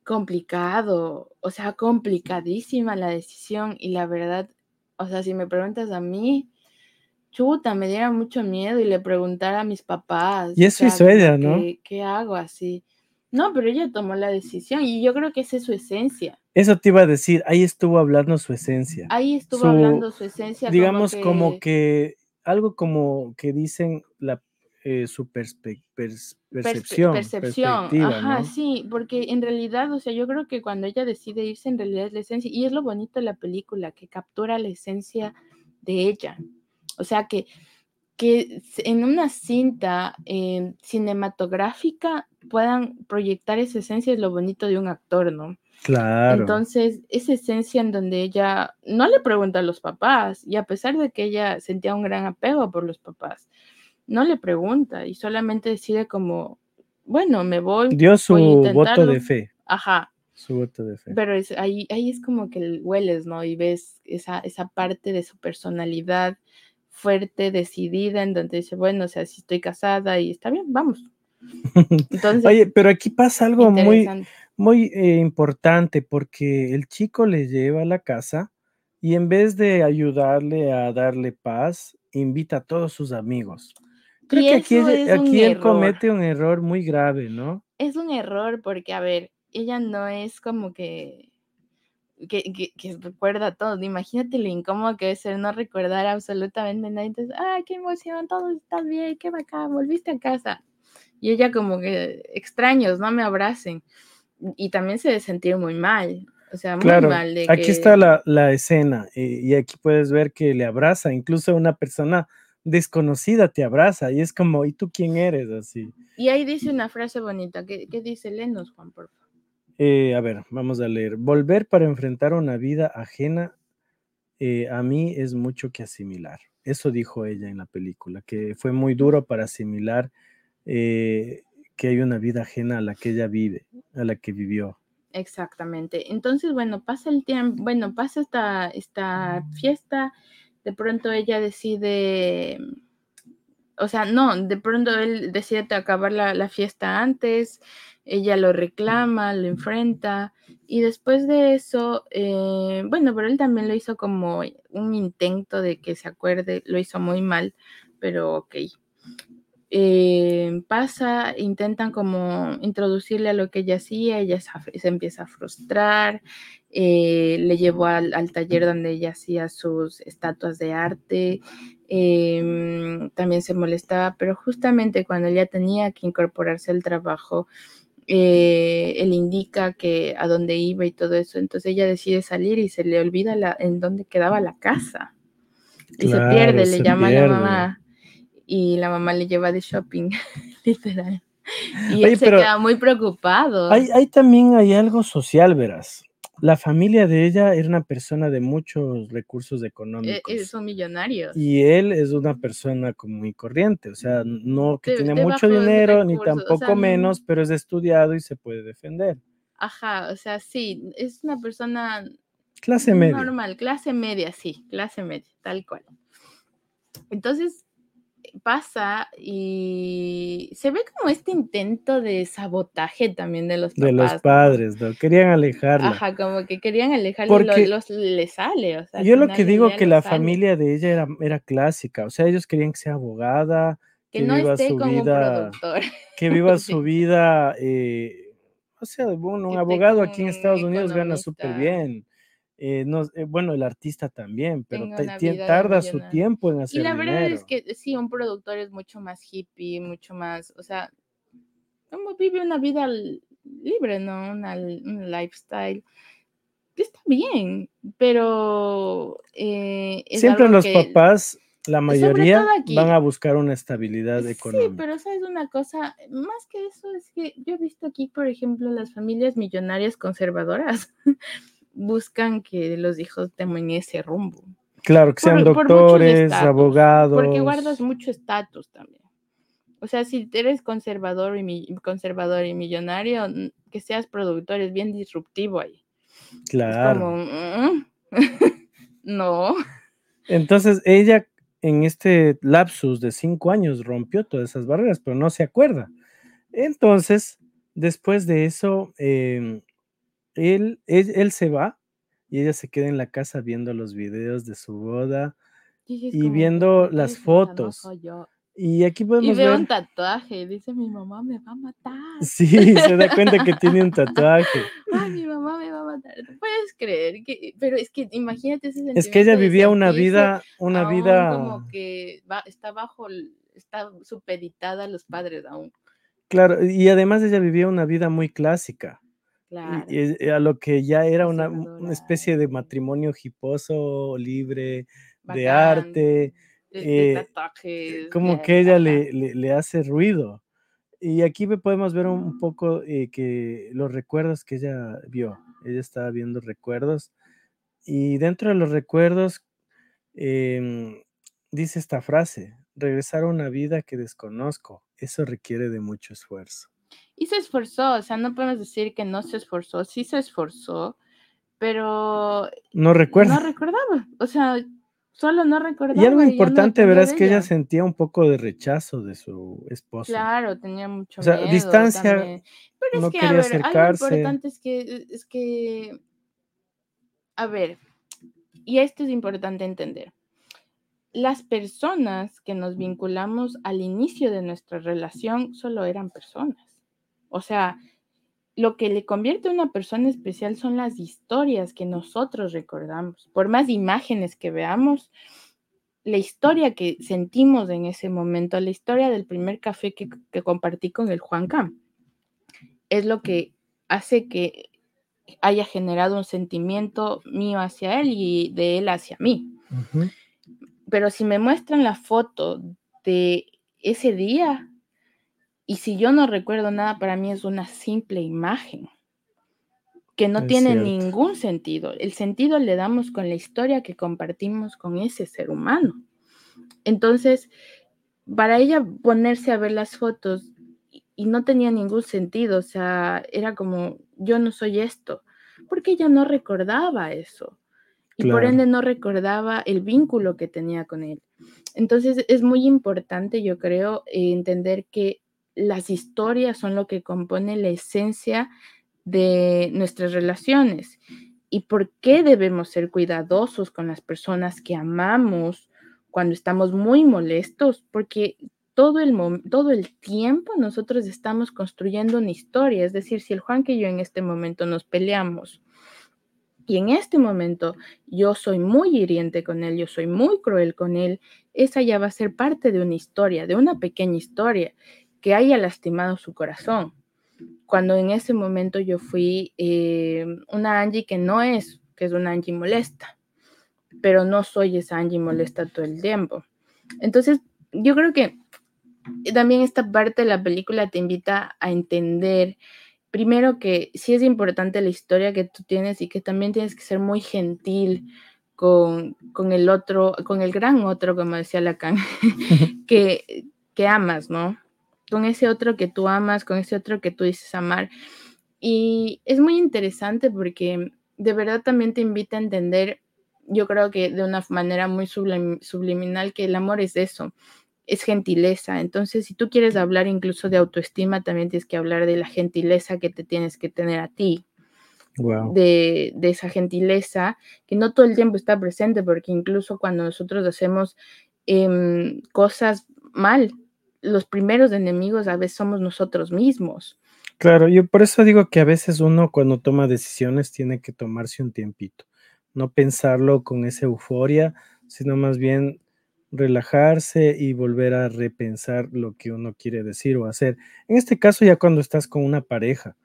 Complicado, o sea, complicadísima la decisión y la verdad, o sea, si me preguntas a mí, chuta, me diera mucho miedo y le preguntara a mis papás. Y o eso sea, hizo como ella, ¿no? ¿Qué hago así? No, pero ella tomó la decisión y yo creo que esa es su esencia. Eso te iba a decir, ahí estuvo hablando su esencia. Ahí estuvo Su- hablando su esencia. Digamos como que algo como que dicen la eh, su perspe- pers- perspe- percepción, percepción. Ajá, ¿no? sí, porque en realidad, o sea, yo creo que cuando ella decide irse, en realidad es la esencia, y es lo bonito de la película, que captura la esencia de ella. O sea, que, que en una cinta eh, cinematográfica puedan proyectar esa esencia es lo bonito de un actor, ¿no? Claro. Entonces, esa esencia en donde ella no le pregunta a los papás, y a pesar de que ella sentía un gran apego por los papás, no le pregunta y solamente decide como, bueno, me voy, Dio su voy voto de fe, ajá, su voto de fe. pero es, ahí, ahí es como que hueles, ¿no? Y ves esa, esa parte de su personalidad fuerte, decidida, en donde dice, bueno, o sea, si estoy casada y está bien, vamos. Entonces, Oye, pero aquí pasa algo muy, muy eh, importante porque el chico le lleva a la casa y en vez de ayudarle a darle paz, invita a todos sus amigos. Creo Y que aquí, es aquí él error. comete un error muy grave, ¿no? Es un error porque, a ver, ella no es como que que, que, que recuerda todo. Imagínate lo incómodo que debe ser no recordar absolutamente nada. Entonces, ¡ay, qué emoción! Todo está bien, qué bacán, volviste a casa. Y ella como que extraños, no me abracen. Y también se sentir muy mal. O sea, muy Claro, mal. De aquí que- está la, la escena eh, y aquí puedes ver que le abraza, incluso una persona desconocida te abraza y es como, ¿y tú quién eres? Así. Y ahí dice una frase bonita. ¿Qué, qué dice Lenos, Juan, por favor? Eh, a ver, vamos a leer. Volver para enfrentar una vida ajena eh, a mí es mucho que asimilar. Eso dijo ella en la película, que fue muy duro para asimilar eh, que hay una vida ajena a la que ella vive, a la que vivió. Exactamente. Entonces, bueno, pasa el tiempo, bueno, pasa esta, esta fiesta, de pronto ella decide, o sea, no, de pronto él decide acabar la, la fiesta antes, ella lo reclama, lo enfrenta, y después de eso, eh, bueno, pero él también lo hizo como un intento de que se acuerde, lo hizo muy mal, pero ok. Eh, pasa, intentan como introducirle a lo que ella hacía, ella se, empieza a frustrar, eh, le llevó al, al taller donde ella hacía sus estatuas de arte, em, también se molestaba, pero justamente cuando ella tenía que incorporarse al trabajo, eh, él indica que a dónde iba y todo eso, entonces ella decide salir y se le olvida la, en dónde quedaba la casa. Y Claro, se pierde, se le llama a la mamá y la mamá le lleva de shopping, literal. Y Oye, él se queda muy preocupado. Hay, hay también hay algo social, verás. La familia de ella era una persona de muchos recursos Eh, económicos. eh, son millonarios. Y él es una persona común y corriente, o sea, no que De- tiene de mucho dinero ni recursos, o tampoco sea, no- menos, pero es estudiado y se puede defender. Ajá, o sea, sí, es una persona Clase media. normal, clase media, sí, clase media, tal cual. Entonces pasa y se ve como este intento de sabotaje también de los papás. de los padres, ¿no? Querían alejarla. Ajá, como que querían alejarle, Porque lo- los, le sale, o sea, Yo lo que digo que la sale. familia de ella era, era clásica, o sea, ellos querían que sea abogada, que que no viva esté su un vida, productor. que viva su vida, eh, o sea, bueno, un Que abogado aquí en Estados Unidos gana súper economista. bien. Eh, no, eh, bueno, el artista también, pero tarda su tiempo en Y hacer la verdad dinero. es que sí, un productor es mucho más hippie, mucho más, o sea, como vive una vida libre, ¿no? Una, un lifestyle. Está bien, pero eh, es Siempre los que- papás, la mayoría, aquí. van a buscar una estabilidad Sí, económica. pero sabes una cosa, más que eso es que yo he visto aquí, por ejemplo, las familias millonarias conservadoras buscan que los hijos tomen ese rumbo. Claro, que sean por- por muchos doctores, abogados. Porque guardas mucho estatus también. O sea, si eres conservador y, mi- conservador y millonario, que seas productor es bien disruptivo ahí. Es Claro. como, mm, no. Entonces ella en este lapsus de cinco años rompió todas esas barreras, pero no se acuerda. Entonces, después de eso, em, él, él, él se va y ella se queda en la casa viendo los videos de su boda Y, Y viendo "¿por qué las fotos, yo?". Y aquí Y podemos veo ver, un tatuaje, dice mi mamá me va a matar. sí, se da cuenta que tiene un tatuaje. Ay, mi mamá me va a matar. ¿No puedes creer? que Pero es que imagínate ese Es que ella sentimiento vivía una vida, una aún vida, como que va, está bajo, está supeditada a los padres aún. claro, y además ella vivía una vida muy clásica. Y- Claro. y es- a lo que ya era una, especie de matrimonio hiposo, libre, de arte, de, de eh, tatuajes. como de- que ella le, le- le hace ruido. Y aquí podemos ver un, un poco eh, que los recuerdos que ella vio. Ella estaba viendo recuerdos y dentro de los recuerdos em, dice esta frase, regresar a una vida que desconozco, eso requiere de mucho esfuerzo. Y se esforzó, o sea, no podemos decir que no se esforzó, sí se esforzó, pero No recuerda. no recordaba, o sea, solo no recordaba. y algo no importante, dependía verás de que ella sentía un poco de rechazo de su esposo. Claro, tenía mucho O sea, miedo distancia, también. Pero no es que, a quería ver, algo acercarse. importante es que, es que, a ver, y esto es importante entender. Las personas que nos vinculamos al inicio de nuestra relación solo eran personas. O sea, lo que le convierte a una persona especial son las historias que nosotros recordamos. Por más imágenes que veamos, la historia que sentimos en ese momento, la historia del primer café que, compartí con el Juan Cam, es lo que hace que haya generado un sentimiento mío hacia él y de él hacia mí. Pero si me muestran la foto de ese día, y si yo no recuerdo nada, para mí es una simple imagen que no tiene ningún sentido. El sentido le damos con la historia que compartimos con ese ser humano. Entonces, para ella ponerse a ver las fotos y no tenía ningún sentido, o sea, era como, yo no soy esto, porque ella no recordaba eso y por ende no recordaba el vínculo que tenía con él. Entonces es muy importante, yo creo, entender que las historias son lo que compone la esencia de nuestras relaciones. Y por qué debemos ser cuidadosos con las personas que amamos cuando estamos muy molestos, porque todo el, todo el tiempo nosotros estamos construyendo una historia, es decir, si el Juan que yo en este momento nos peleamos y en este momento yo soy muy hiriente con él, yo soy muy cruel con él, esa ya va a ser parte de una historia, de una pequeña historia que haya lastimado su corazón. Cuando en ese momento yo fui eh, una Angie que no es, que es una Angie molesta, pero no soy esa Angie molesta todo el tiempo. Entonces, yo creo que también esta parte de la película te invita a entender, primero que sí es importante la historia que tú tienes y que también tienes que ser muy gentil con, con el otro, con el gran otro, como decía Lacan, que, que amas, ¿no? Con ese otro que tú amas, con ese otro que tú dices amar. Y es muy interesante porque de verdad también te invita a entender, yo creo que de una manera muy subliminal, que el amor es eso, es gentileza. Entonces, si tú quieres hablar incluso de autoestima, también tienes que hablar de la gentileza que te tienes que tener a ti. De, esa gentileza que no todo el tiempo está presente, porque incluso cuando nosotros hacemos em, cosas mal, los primeros enemigos a veces somos nosotros mismos. Claro, yo por eso digo que a veces uno cuando toma decisiones tiene que tomarse un tiempito, no pensarlo con esa euforia, sino más bien relajarse y volver a repensar lo que uno quiere decir o hacer. En este caso ya cuando estás con una pareja,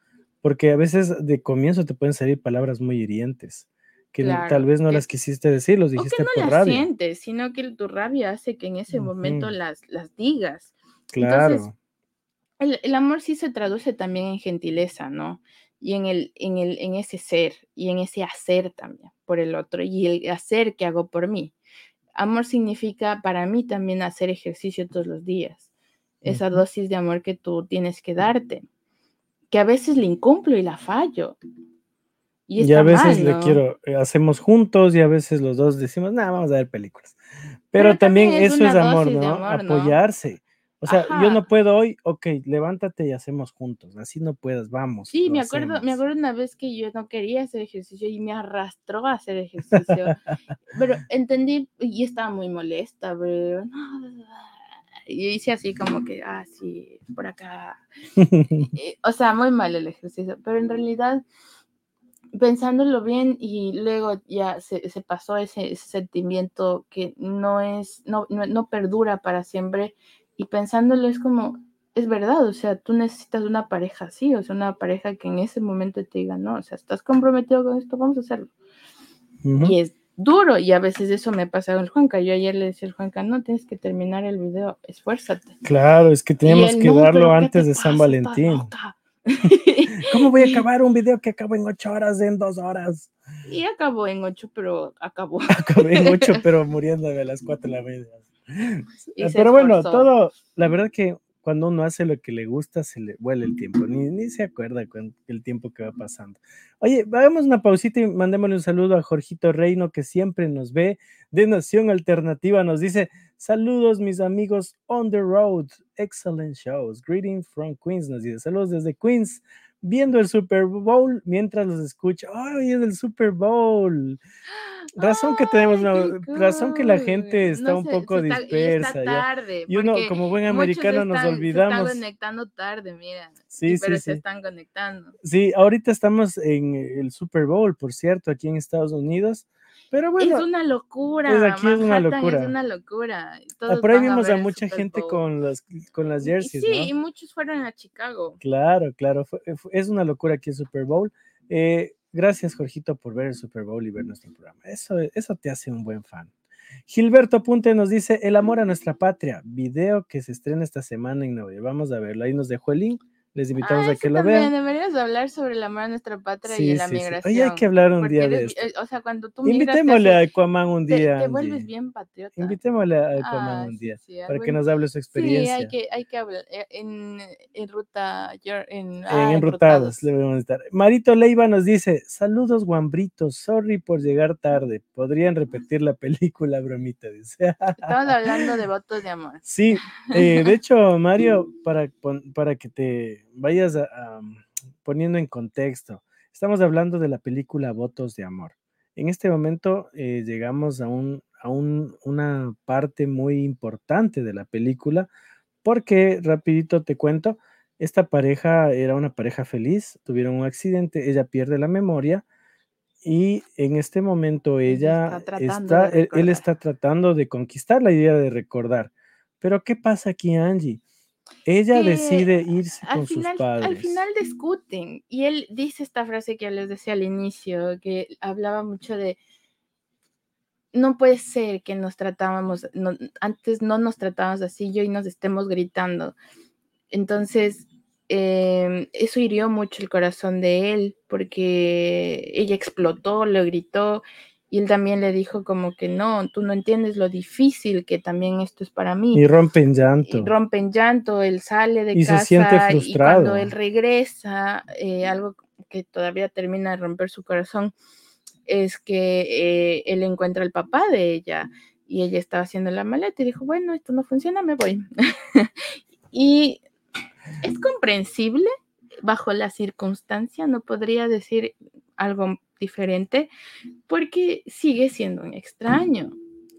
porque a veces de comienzo te pueden salir palabras muy hirientes que tal vez no las quisiste decir, los dijiste o que no las sientes, sino que tu rabia hace que en ese momento las, las digas. Claro. Entonces, el, amor sí se traduce también en gentileza, ¿no? Y en, el, en, el, en ese ser y en ese hacer también por el otro y el hacer que hago por mí. Amor significa para mí también hacer ejercicio todos los días. Esa dosis de amor que tú tienes que darte, que a veces le incumplo y la fallo. Y, a veces le quiero, eh, hacemos juntos y a veces los dos decimos, nada, vamos a ver películas. Pero, también, eso es amor, ¿no? Apoyarse. O sea, yo no puedo hoy, ok, levántate y hacemos juntos, así no puedes, vamos. Sí, me acuerdo, me acuerdo una vez que yo no quería hacer ejercicio y me arrastró a hacer ejercicio, pero entendí y estaba muy molesta, pero y hice así como que, ah, sí, por acá. o sea, muy mal el ejercicio, pero en realidad, pensándolo bien y luego ya se, pasó ese, sentimiento que no es, no, no perdura para siempre y pensándolo es como, es verdad, o sea, tú necesitas una pareja así, o sea, una pareja que en ese momento te diga, no, o sea, estás comprometido con esto, vamos a hacerlo. Y es duro, y a veces eso me pasa con Juanca. Yo ayer le decía al Juanca, no, tienes que terminar el video, esfuérzate. Claro, es que teníamos que darlo antes de San Valentín. ¿Cómo voy a acabar un video que acabó en ocho horas, en dos horas? Y acabó en ocho, pero acabó. Acabó en ocho, pero muriendo de las cuatro de la media. Pero bueno, todo, la verdad que cuando uno hace lo que le gusta, se le vuela el tiempo, ni, ni se acuerda con el tiempo que va pasando. Oye, hagamos una pausita y mandémosle un saludo a Jorgito Reino, que siempre nos ve de Nación Alternativa. Nos dice: Saludos, mis amigos on the road, excellent shows. Greeting from Queens, nos dice: Saludos desde Queens. Viendo el Super Bowl mientras los escucha. ¡Ay, es el Super Bowl! Razón que tenemos, una- razón que la gente está No un sé, poco se está- dispersa. Está ya. tarde. Y uno, como buen americano, nos están- olvidamos. Se están conectando tarde, mira. Sí, sí, pero se sí. están conectando. Sí, ahorita estamos en el Super Bowl, por cierto, aquí en Estados Unidos. Pero bueno, es una locura. aquí es una locura. Es una locura. Todos por ahí vimos a mucha gente con las, con las Y- jerseys, Sí, ¿no? y muchos fueron a Chicago. Claro, claro, fue- fue- es una locura aquí el Super Bowl. Eh, gracias, Jorgito, por ver el Super Bowl y ver nuestro programa. Eso, eso te hace un buen fan. Gilberto Punte nos dice El amor a nuestra patria, video que se estrena esta semana en Nueva York. Vamos a verlo. Ahí nos dejó el link. Les invitamos Ah, a que lo también, vean. Deberías hablar sobre el amor a nuestra patria Sí, y la sí, sí. migración. Oye, hay que hablar un día de eres- esto. eh, O sea, cuando tú migras, te Invitémosle a Aquaman un te, día. te Angie. vuelves bien patriota. Invitémosle a Aquaman Ah, un sí, día sí, para que nos hable su experiencia. Sí, hay que, hay que hablar eh, en, en ruta, en, en ah, enrutados enrutados. debemos estar. Marito Leiva nos dice: Saludos, guambritos. Sorry por llegar tarde. Podrían repetir la película, bromita. Dice. Estamos hablando de votos de amor. Sí, eh, de hecho, Mario, para, para que te vayas a, poniendo en contexto, estamos hablando de la película Votos de Amor. En este momento eh, llegamos a, un, a un- una parte muy importante de la película, porque rapidito te cuento, esta pareja era una pareja feliz, tuvieron un accidente, ella pierde la memoria y en este momento Ella está de él- está tratando de conquistar la idea de recordar. Pero ¿qué pasa aquí, Angie? Ella Que decide irse Al con sus final, padres. al final discuten y él dice esta frase que les decía al inicio, que hablaba mucho de no puede ser que nos tratábamos, no- antes no nos tratábamos así y hoy nos estemos gritando. Entonces, em, eso hirió mucho el corazón de él porque ella explotó, le gritó y él también le dijo como que no, tú no entiendes lo difícil que también esto es para mí y rompen y llanto. rompe en llanto, él sale de Y se casa siente y cuando frustrado. él regresa, eh, algo que todavía termina de romper su corazón es que eh, él encuentra al papá de ella y ella estaba haciendo la maleta y dijo, bueno, esto no funciona, me voy. y es comprensible bajo la circunstancia, no podría decir algo diferente porque sigue siendo un extraño.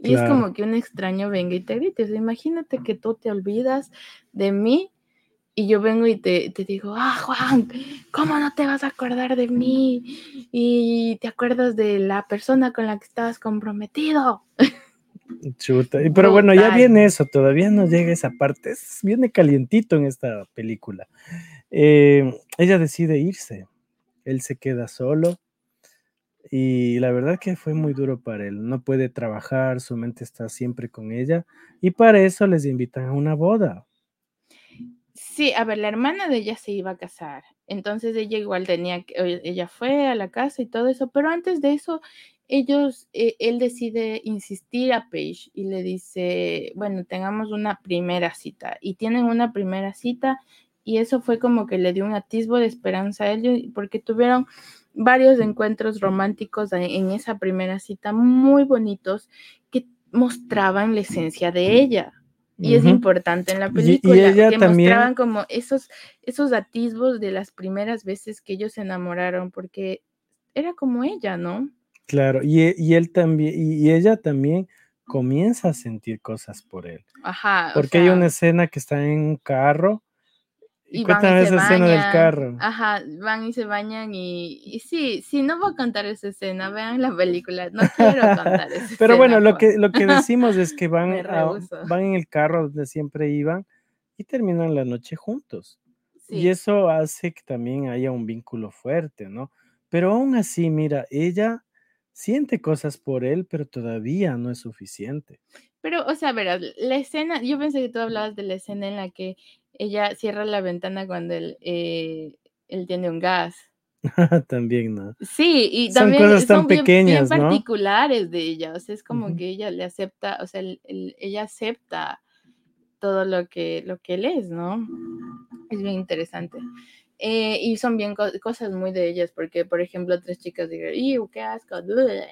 Y es como que un extraño venga y te grite. O sea, imagínate que tú te olvidas de mí y yo vengo y te, te digo, ah, Juan, ¿cómo no te vas a acordar de mí? Y te acuerdas de la persona con la que estabas comprometido. Chuta. Pero bueno, ya viene eso, todavía no llega esa parte. Es, viene calientito en esta película. Eh, ella decide irse. Él se queda solo. Y la verdad que fue muy duro para él. No puede trabajar, su mente está siempre con ella. Y para eso les invitan a una boda. Sí, a ver, la hermana de ella se iba a casar. Entonces ella igual tenía ella fue a la casa y todo eso, pero antes de eso, ellos, eh, él decide insistir a Paige y le dice, bueno, tengamos una primera cita. Y tienen una primera cita y eso fue como que le dio un atisbo de esperanza a ellos porque tuvieron varios encuentros románticos en- esa primera cita muy bonitos que mostraban la esencia de ella. Y es importante en la Y- y película que también- mostraban como esos, esos atisbos de las primeras veces que ellos se enamoraron, porque era como ella, ¿no? Claro, y, e- y él también, y, ella también comienza a sentir cosas por él. Ajá. o Porque hay una escena que está en un carro. Y, y van y se esa escena del bañan, carro. Ajá, van y se bañan y, y sí, sí, no voy a contar esa escena, vean la película, no quiero contar esa Pero bueno, escena, lo que, Juan. lo que decimos es que van, a- van en el carro donde siempre iban y terminan la noche juntos. Y Sí. eso hace que también haya un vínculo fuerte, ¿no? Pero aún así, mira, ella siente cosas por él, pero todavía no es suficiente. Pero, o sea, verás, la escena, yo pensé que tú hablabas de la escena en la que ella cierra la ventana cuando él, eh, él tiene un gas. también, ¿no? Sí, y Son también cosas tan son bien, pequeñas, bien ¿no? particulares de ella, o sea, es como que ella le acepta, o sea, el- el- ella acepta todo lo que, lo que él es, ¿no? Es bien interesante. Eh, y son bien co- cosas muy de ellas, porque, por ejemplo, tres chicas digan, ¡Iu, qué asco! bleh".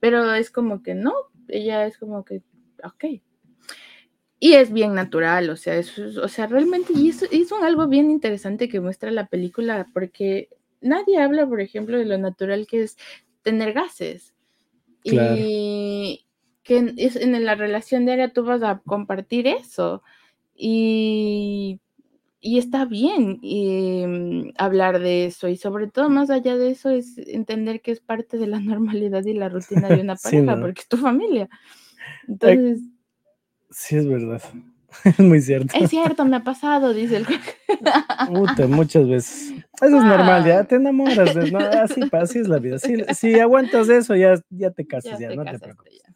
Pero es como que no, ella es como que, ok. Y es bien natural, o sea, es- o sea, realmente, y eso es un algo bien interesante que muestra la película, porque nadie habla, por ejemplo, de lo natural que es tener gases. Claro. Y que en, es- en la relación diaria tú vas a compartir eso. Y, y está bien em, hablar de eso. Y sobre todo, más allá de eso, es entender que es parte de la normalidad y la rutina de una Sí, pareja, ¿no? porque es tu familia. Entonces, Sí, es verdad. Es muy cierto. es cierto, me ha pasado, dice el Puta, muchas veces. Eso es normal, ya Ah. te enamoras. de- no, así, es la vida. Si, si aguantas eso, ya, ya te casas, ya, te no te preocupes. ya.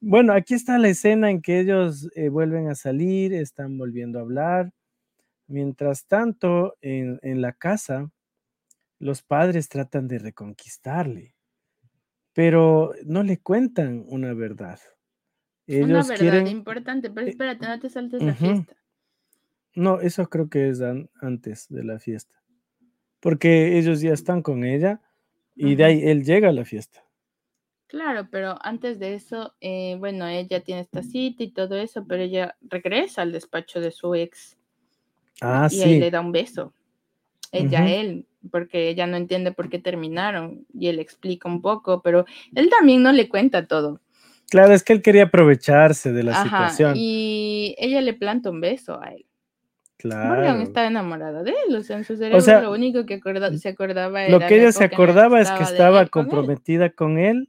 Bueno, aquí está la escena en que ellos eh, vuelven a salir, están volviendo a hablar. Mientras tanto, en, en la casa, los padres tratan de reconquistarle, pero no le cuentan una verdad. Una Ellos verdad quieren, importante, pero eh, espérate, no te saltes la fiesta. no, eso creo que es an- antes de la fiesta, porque ellos ya están con ella y de ahí él llega a la fiesta. Claro, pero antes de eso, eh, bueno, ella tiene esta cita y todo eso, pero ella regresa al despacho de su ex Ah, y le da un beso. Ella a Ujú. él, porque ella no entiende por qué terminaron y él explica un poco, pero él también no le cuenta todo. Claro, es que él quería aprovecharse de la Ajá, situación. y ella le planta un beso a él. Claro. estaba enamorada de él, o sea, en su cerebro sea, lo único que acorda- se acordaba Lo era que la ella se acordaba es que estaba él con él, comprometida con él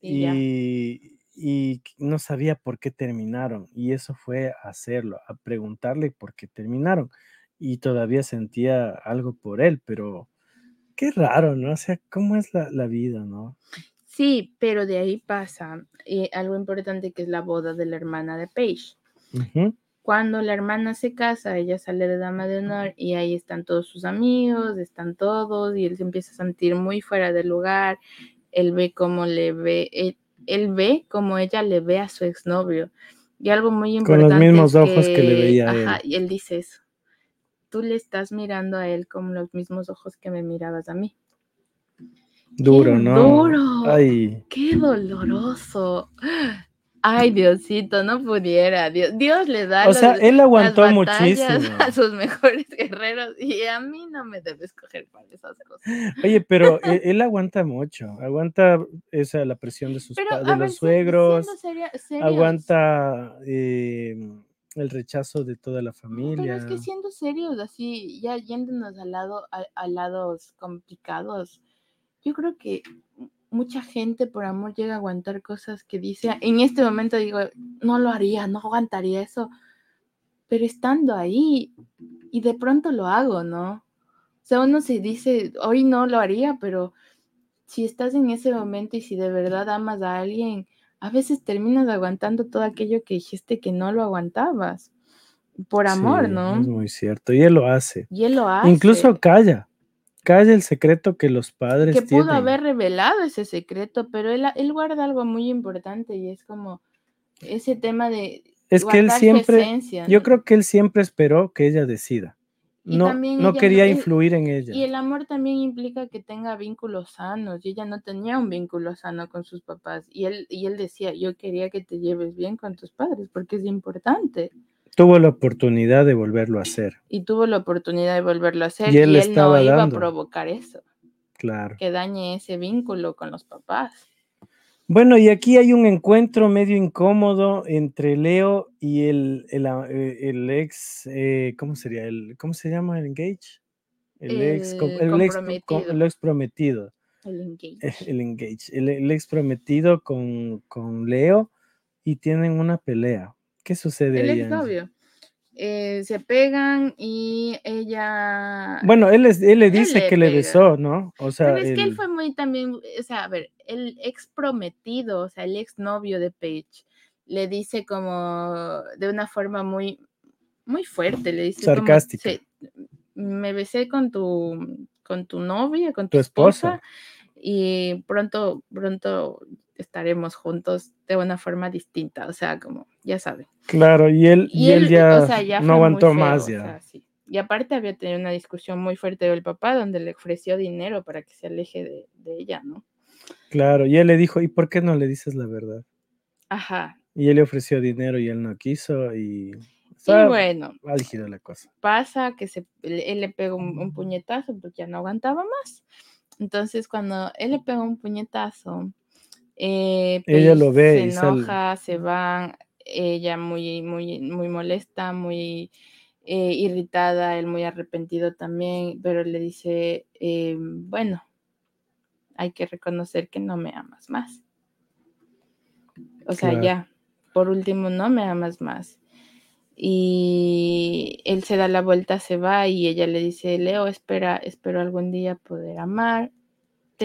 y y, y que no sabía por qué terminaron. Y eso fue hacerlo, a preguntarle por qué terminaron. Y todavía sentía algo por él, pero qué raro, ¿no? O sea, ¿cómo es la, la vida, no? Sí, pero de ahí pasa eh, algo importante que es la boda de la hermana de Paige. Cuando la hermana se casa, ella sale de dama de honor y ahí están todos sus amigos, están todos y él se empieza a sentir muy fuera del lugar. Él ve cómo le ve, él, él ve cómo ella le ve a su exnovio. Y algo muy Con los importante mismos ojos que le veía a ajá, él. y él dice eso. Tú le estás mirando a él con los mismos ojos que me mirabas a mí. Duro, ¡Qué ¿no? duro! Ay, ¡Qué doloroso! Ay, Diosito, no pudiera. Dios, Dios le da o sea, él aguantó muchísimo. a sus mejores guerreros y a mí no me debes coger para esas cosas. Oye, pero él, él aguanta mucho, aguanta esa la presión de sus Pero, de los suegros, aguanta eh, el rechazo de toda la Pero familia. es que siendo serios, así, ya yéndonos al lado, a, a lados complicados, yo creo que mucha gente por amor llega a aguantar cosas que dice, en este momento digo, no lo haría, no aguantaría eso, pero estando ahí y de pronto lo hago, ¿no? O sea, uno se dice, hoy no lo haría, pero si estás en ese momento y si de verdad amas a alguien, a veces terminas aguantando todo aquello que dijiste que no lo aguantabas, por amor, Sí, ¿no? Es muy cierto, y él lo hace. Y él lo hace. Incluso calla, calla el secreto que los padres que pudo tienen. haber revelado ese secreto, pero él, él guarda algo muy importante y es como ese tema de Es que él siempre, esencia, yo ¿no? creo que él siempre esperó que ella decida. Y No, no quería influir en ella. Y el amor también implica que tenga vínculos sanos y ella no tenía un vínculo sano con sus papás y él, y él decía, yo quería que te lleves bien con tus padres porque es importante Tuvo la oportunidad de volverlo a hacer, y tuvo la oportunidad de volverlo a hacer Y y él él, le no iba a provocar eso, claro. que dañe ese vínculo con los papás. Bueno, y aquí hay un encuentro medio incómodo entre Leo y el, el, eh, el ex, eh, ¿cómo sería? El, ¿Cómo se llama el engage? El, ex, El ex, prometido, El engage. el engage, el ex prometido con, con Leo y tienen una pelea. ¿Qué sucede El ahí? Angie? exnovio. Eh, se pegan y ella... Bueno, él, es- él le Él dice le que le besó, ¿no? O sea, Pero es que él fue muy también, o sea, a ver, el ex prometido, o sea, el ex novio de Paige, le dice como de una forma muy, muy fuerte, le dice Sarcástica. "Sí, me besé con tu, con tu novia, con Tu tu, esposa. esposa, y pronto, pronto estaremos juntos de una forma distinta, o sea, como, ya saben. claro, y él, y él ya, o sea, ya no aguantó feo, más o ya. sea, sí. Y aparte había tenido una discusión muy fuerte del papá donde le ofreció dinero para que se aleje de, de ella, ¿no? Claro, y él le dijo, ¿y por qué no le dices la verdad? Ajá. Y él le ofreció dinero y él no quiso y... Y estaba bueno, álgido la cosa. pasa que se, él le pegó un, un puñetazo porque ya no aguantaba más. Entonces, cuando él le pega un puñetazo, eh, Ella pues, lo ve se y sale. enoja, se van, ella muy, muy, muy molesta, muy eh, irritada, él muy arrepentido también, pero le dice, eh, bueno, hay que reconocer que no me amas más. O sea, ya, por último, no me amas más. Y él se da la vuelta, se va y ella le dice, Leo, espera, espero algún día poder amarte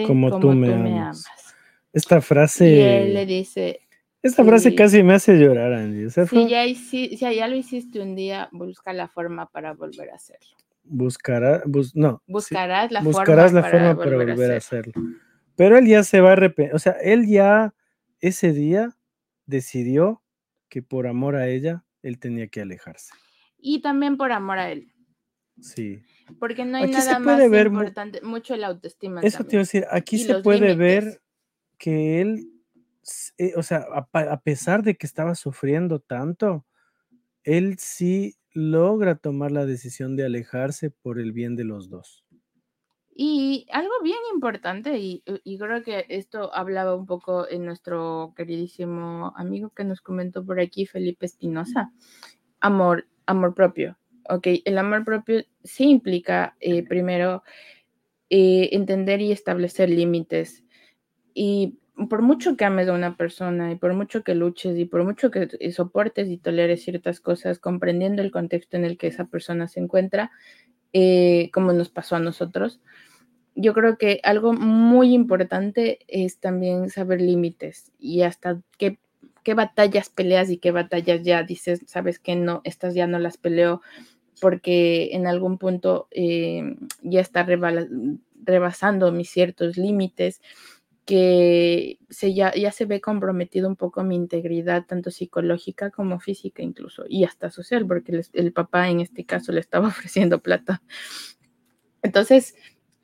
Como tú me amas". amas. Esta Y él le frase, dice, esta frase casi me hace llorar. O sea, si fue- ya, hici- si ya lo hiciste un día, busca la forma para volver a hacerlo. buscará, bus- no, sí, Buscarás la buscarás forma la forma para volver a volver a hacerlo. hacerlo. Pero él ya se va a arrepentir, o sea, él ya ese día decidió que por amor a ella, él tenía que alejarse. Y también por amor a él. Sí. Porque no hay Aquí nada más ver importante, mucho la autoestima. Eso te iba a decir, aquí Y se puede ver. Que él, eh, o sea, a, pesar de que estaba sufriendo tanto, él sí logra tomar la decisión de alejarse por el bien de los dos. Y algo bien importante, y, y creo que esto hablaba un poco en nuestro queridísimo amigo que nos comentó por aquí, Felipe Espinosa, amor, amor propio. Ok, el amor propio sí implica eh, primero eh, entender y establecer límites. Y por mucho que ames a una persona y por mucho que luches y por mucho que soportes y toleres ciertas cosas, comprendiendo el contexto en el que esa persona se encuentra, eh, como nos pasó a nosotros, yo creo que algo muy importante es también saber límites y hasta qué, qué batallas peleas y qué batallas ya dices, sabes que no, estas ya no las peleo porque en algún punto eh, ya está rebasando mis ciertos límites que se ya, ya se ve comprometido un poco mi integridad, tanto psicológica como física incluso, y hasta social, porque les- el papá en este caso le estaba ofreciendo plata. Entonces,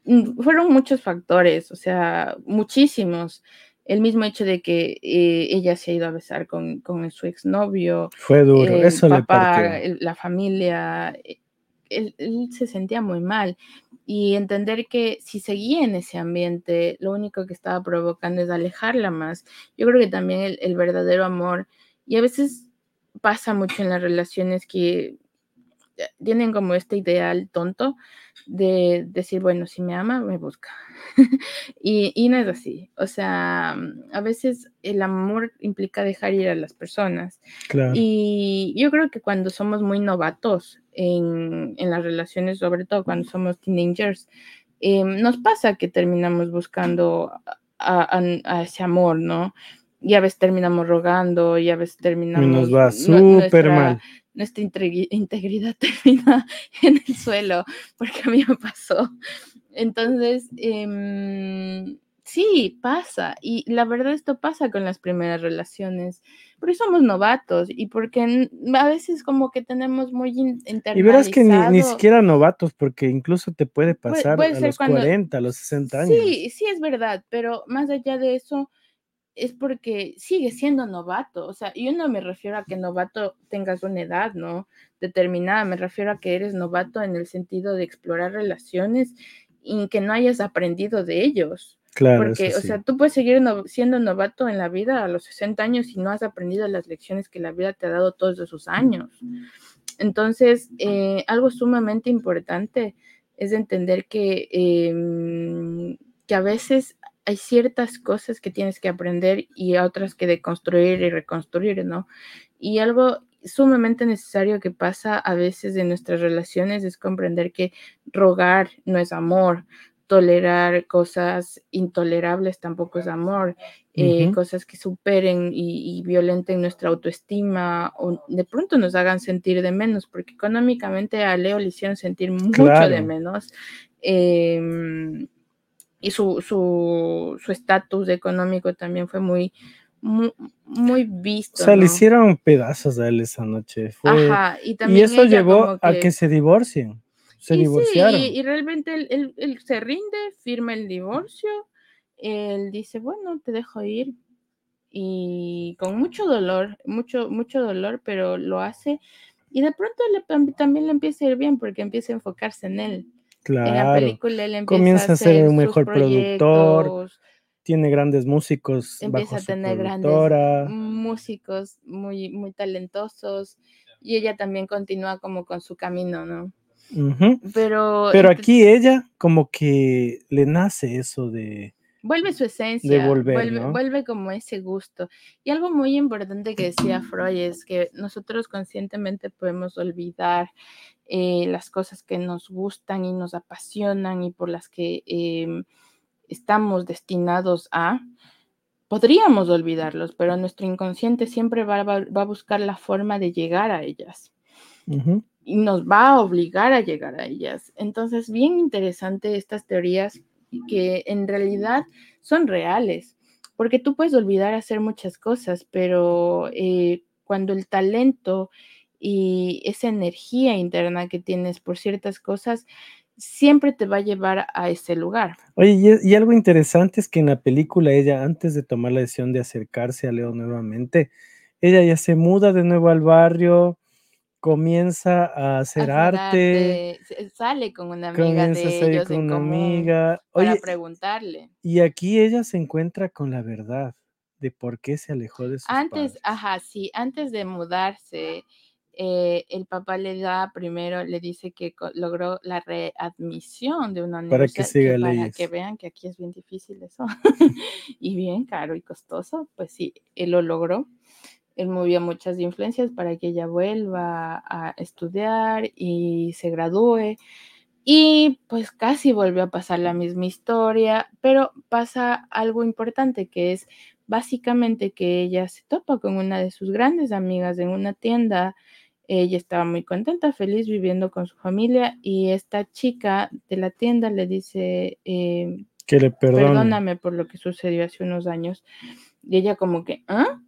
mm, fueron muchos factores, o sea, muchísimos. El mismo hecho de que eh, ella se ha ido a besar con, con su exnovio, Fue duro, el eso le papá, partió. el- la familia, eh, él, él se sentía muy mal. Y entender que si seguía en ese ambiente, lo único que estaba provocando es alejarla más. Yo creo que también el, verdadero amor, y a veces pasa mucho en las relaciones que eh, tienen como este ideal tonto de decir, bueno, si me ama, me busca. y, y no es así. O sea, a veces el amor implica dejar ir a las personas. Claro. Y yo creo que cuando somos muy novatos en, en las relaciones, sobre todo cuando somos teenagers, eh, nos pasa que terminamos buscando a, a- a ese amor, ¿no? Y a veces terminamos rogando, y a veces Y terminamos... nos va súper mal. Nuestra integri- integridad termina en el suelo, porque a mí me pasó. Entonces, em, sí, pasa. Y la verdad esto pasa con las primeras relaciones, porque somos novatos y porque a veces como que tenemos muy in- Y verás que ni, ni internalizado- siquiera novatos, porque incluso te puede Puede- pasar puede a ser los cuando- 40, a los 60 años. Sí, sí es verdad, pero más allá de eso es porque sigue siendo novato, o sea, yo no me refiero a que novato tengas una edad, ¿no? Determinada, me refiero a que eres novato en el sentido de explorar relaciones y que no hayas aprendido de ellos. Claro, Porque, eso o sí. sea, tú puedes seguir no- siendo novato en la vida a los 60 años y no has aprendido las lecciones que la vida te ha dado todos esos años. Entonces, eh, algo sumamente importante es entender que, em, que a veces hay ciertas cosas que tienes que aprender y otras que deconstruir y reconstruir, ¿no? Y algo sumamente necesario que pasa a veces en nuestras relaciones es comprender que rogar no es amor, tolerar cosas intolerables tampoco es amor, eh, Ujú. cosas que superen y, y violenten nuestra autoestima o de pronto nos hagan sentir de menos, porque económicamente a Leo le hicieron sentir mucho de Claro. menos. em, y su su su estatus económico también fue muy, muy, muy O visto. sea, le hicieron pedazos a él esa noche. Fue... Ajá, y Y también eso ella llevó a que se divorcien. Se y sí, divorciaron. y, y realmente él, él- él se rinde, firma el divorcio, él dice, bueno, te dejo ir. y con mucho dolor, mucho, mucho dolor, pero lo hace y de pronto le, también le empieza a ir bien porque empieza a enfocarse en él. Claro. En la película él empieza Comienza a ser un mejor productor, tiene grandes músicos empieza bajo a tener grandes músicos muy, muy talentosos y ella también continúa como con su camino, ¿no? Ujú. Pero, Pero ent- aquí ella como que le nace eso de... vuelve su esencia, volver, vuelve, ¿no? vuelve como ese gusto. Y algo muy importante que decía Freud es que nosotros conscientemente podemos olvidar eh, las cosas que nos gustan y nos apasionan y por las que em, estamos destinados a. Podríamos olvidarlos, pero nuestro inconsciente siempre va, va- va a buscar la forma de llegar a ellas Ujú. y nos va a obligar a llegar a ellas. Entonces, bien interesante estas teorías que en realidad son reales, porque tú puedes olvidar hacer muchas cosas, pero eh, cuando el talento y esa energía interna que tienes por ciertas cosas siempre te va a llevar a ese lugar. Oye, y, y algo interesante es que en la película ella, antes de tomar la decisión de acercarse a Leo nuevamente, ella ya se muda de nuevo al barrio, comienza a hacer arte, sale con una amiga comienza a de salir ellos con en una común amiga. para preguntarle. y aquí ella se encuentra con la verdad de por qué se alejó de sus Antes, padres. ajá, sí, antes de mudarse, eh, el papá le da primero, le dice que logró la readmisión de una Para que universidad, siga para leyes. que vean que aquí es bien difícil eso, y bien caro y costoso, pues sí, él lo logró. Él movió muchas influencias para que ella vuelva a estudiar y se gradúe. Y pues casi volvió a pasar la misma historia, pero pasa algo importante que es básicamente que ella se topa con una de sus grandes amigas en una tienda. Ella estaba muy contenta, feliz viviendo con su familia y esta chica de la tienda le dice, eh, Que le perdone. perdóname por lo que sucedió hace unos años. Y ella como que, ¿ah?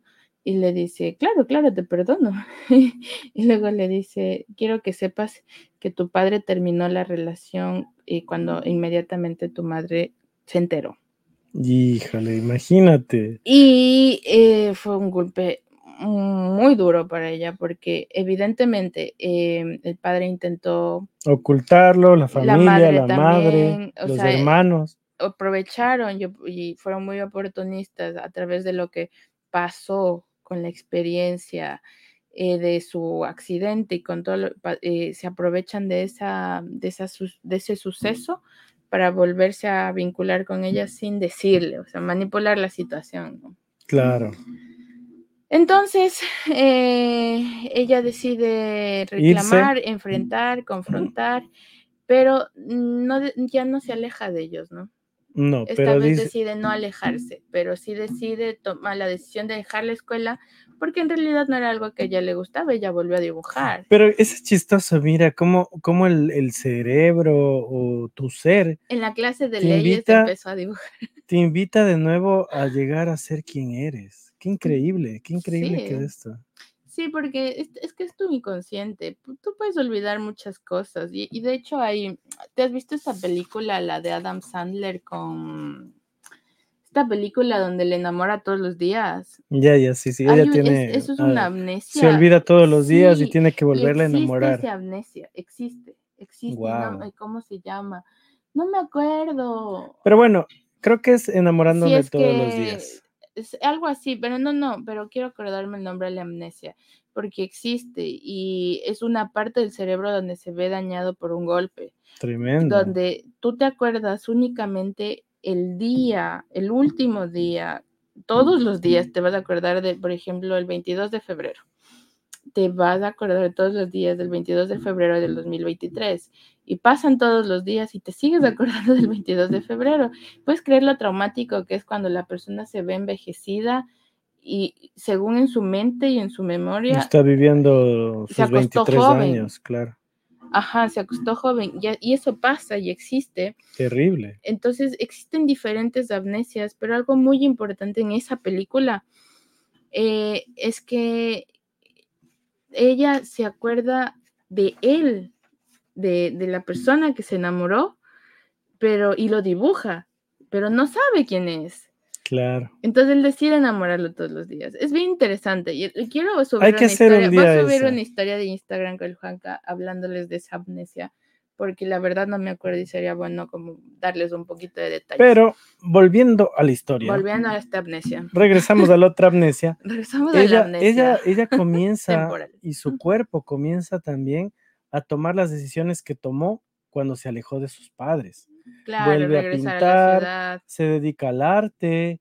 Y le dice, claro, claro, te perdono. y luego le dice, quiero que sepas que tu padre terminó la relación y cuando inmediatamente tu madre se enteró. Híjole, imagínate. Y eh, fue un golpe muy duro para ella porque evidentemente eh, el padre intentó Ocultarlo, la familia, la madre madre, también, o los sea, hermanos. aprovecharon y fueron muy oportunistas a través de lo que pasó con la experiencia eh, de su accidente y con todo, lo- eh, se aprovechan de, esa, de, esa sus- de ese suceso para volverse a vincular con ella sin decirle, o sea, manipular la situación. ¿no? Claro. Entonces, eh, ella decide reclamar, enfrentar, confrontar, pero no, ya no se aleja de ellos, ¿no? No, Esta pero vez dice, decide no alejarse, pero sí decide tomar la decisión de dejar la escuela porque en realidad no era algo que a ella le gustaba, ella volvió a dibujar. pero es chistoso, mira, cómo, cómo el, el cerebro o tu ser En la clase de leyes invita- empezó a dibujar. te invita de nuevo a llegar a ser quien eres. Qué increíble, qué increíble que es esto. Sí, porque es, es que es tu inconsciente. Tú puedes olvidar muchas cosas. Y, y de hecho, hay. ¿Te has visto esa película, la de Adam Sandler, con. Esta película donde le enamora todos los días? Ya, ya, sí, sí, Hay ella es- tiene, eso es ah, una amnesia. se olvida todos los días y tiene que volverla a existe enamorar. esa amnesia, existe, existe. no me- ¿Cómo se llama? No me acuerdo. Pero bueno, creo que es enamorándome es todos los días. Es algo así, pero no, no, pero quiero acordarme el nombre de la amnesia, porque existe y es una parte del cerebro donde se ve dañado por un golpe, Tremendo. donde tú te acuerdas únicamente el día, el último día, todos los días te vas a acordar de, por ejemplo, el 22 de febrero. Te vas a acordar de todos los días del 22 de febrero del 2023 y pasan todos los días y te sigues acordando del 22 de febrero. Puedes creer lo traumático que es cuando la persona se ve envejecida y según en su mente y en su memoria, Está viviendo se sus acostó 23 joven. años, claro. ajá, se acostó joven y, y eso pasa y existe. Terrible. Entonces existen diferentes amnesias, pero algo muy importante en esa película eh, es que ella se acuerda de él, de, de la persona que se enamoró, pero y lo dibuja, pero no sabe quién es. Claro. Entonces él decide enamorarlo todos los días. Es bien interesante. Y quiero subir, Hay que una, hacer un historia, voy a día subir esa. una historia de Instagram con el Juanca hablándoles de esa amnesia, porque la verdad no me acuerdo y sería bueno como darles un poquito de detalles. Pero volviendo a la historia, Volviendo a esta amnesia. regresamos a la otra amnesia. Regresamos a la ella, amnesia. ella, ella comienza y su cuerpo comienza también a tomar las decisiones que tomó cuando se alejó de sus padres. claro, vuelve a a, pintar, la ciudad. Se dedica al arte,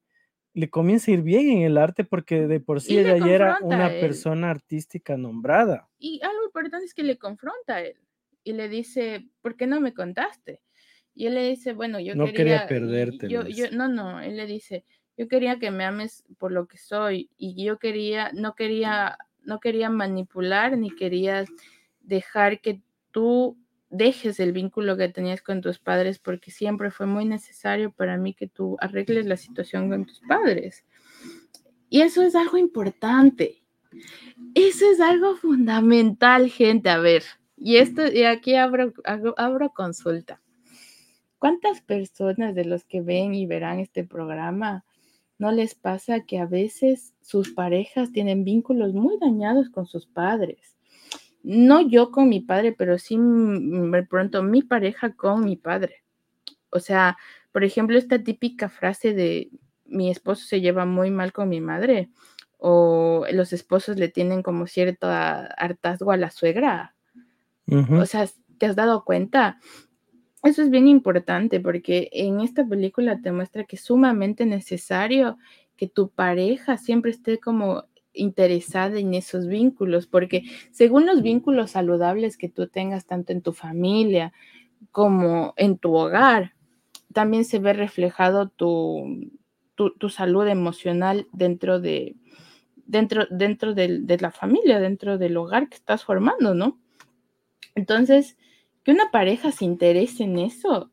le comienza a ir bien en el arte porque de por sí Y ella ya era una a él. persona artística nombrada. Y algo importante es que le confronta a él y le dice, ¿por qué no me contaste? Y él le dice, bueno, yo No quería quería, perderte, Yo, yo, no, no, él le dice, yo quería que me ames por lo que soy y yo quería, no quería, no quería manipular ni quería dejar que tú dejes el vínculo que tenías con tus padres porque siempre fue muy necesario para mí que tú arregles la situación con tus padres. Y eso es algo importante. Eso es algo fundamental, gente. A ver, y esto, y aquí abro, abro consulta. ¿Cuántas personas de los que ven y verán este programa no les pasa que a veces sus parejas tienen vínculos muy dañados con sus padres? No yo con mi padre, pero sí mm, pronto mi pareja con mi padre. O sea, por ejemplo, esta típica frase de mi esposo se lleva muy mal con mi madre o los esposos le tienen como cierto hartazgo a la suegra. O sea, ¿te has dado cuenta? Eso es bien importante porque en esta película te muestra que es sumamente necesario que tu pareja siempre esté como interesada en esos vínculos, porque según los vínculos saludables que tú tengas tanto en tu familia como en tu hogar, también se ve reflejado tu, tu, tu salud emocional dentro de dentro, dentro del- de la familia, dentro del hogar que estás formando, ¿no? Entonces, que una pareja se interese en eso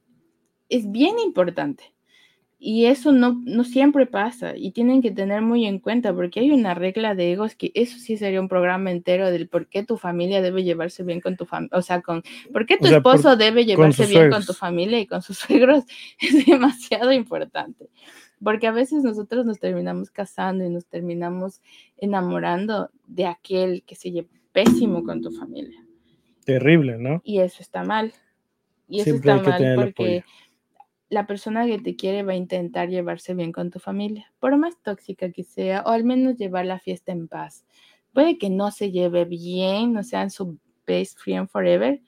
es bien importante. Y eso no, no siempre pasa y tienen que tener muy en cuenta porque hay una regla de egos que eso sí sería un programa entero del por qué tu familia debe llevarse bien con tu familia, o sea, con por qué tu O sea, por- esposo debe llevarse sus bien con tu suegros. familia y con sus suegros es demasiado importante. Porque a veces nosotros nos terminamos casando y nos terminamos enamorando de aquel que se lleva pésimo con tu familia. Terrible, ¿no? Y eso está mal. Y eso Siempre está mal porque apoyo. la persona que te quiere va a intentar llevarse bien con tu familia, por más tóxica que sea, o al menos llevar la fiesta en paz. Puede que no se lleve bien, no sean su best friend forever,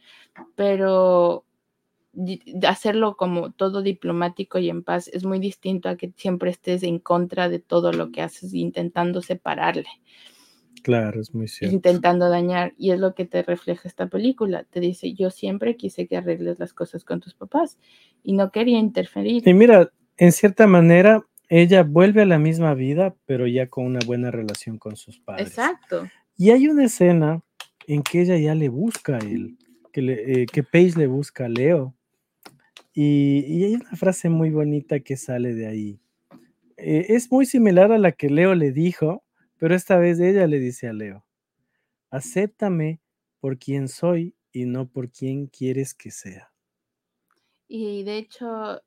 pero hacerlo como todo diplomático y en paz es muy distinto a que siempre estés en contra de todo lo que haces, intentando separarle Claro, es muy cierto. intentando dañar y es lo que te refleja esta película. Te dice, yo siempre quise que arregles las cosas con tus papás y no quería interferir. Y mira, en cierta manera, ella vuelve a la misma vida, pero ya con una buena relación con sus padres. Exacto. Y hay una escena en que ella ya le busca a él, que, le- eh, que Paige le busca a Leo. Y, y hay una frase muy bonita que sale de ahí. Eh, es muy similar a la que Leo le dijo, pero esta vez ella le dice a Leo, acéptame por quien soy y no por quien quieres que sea. Y de hecho,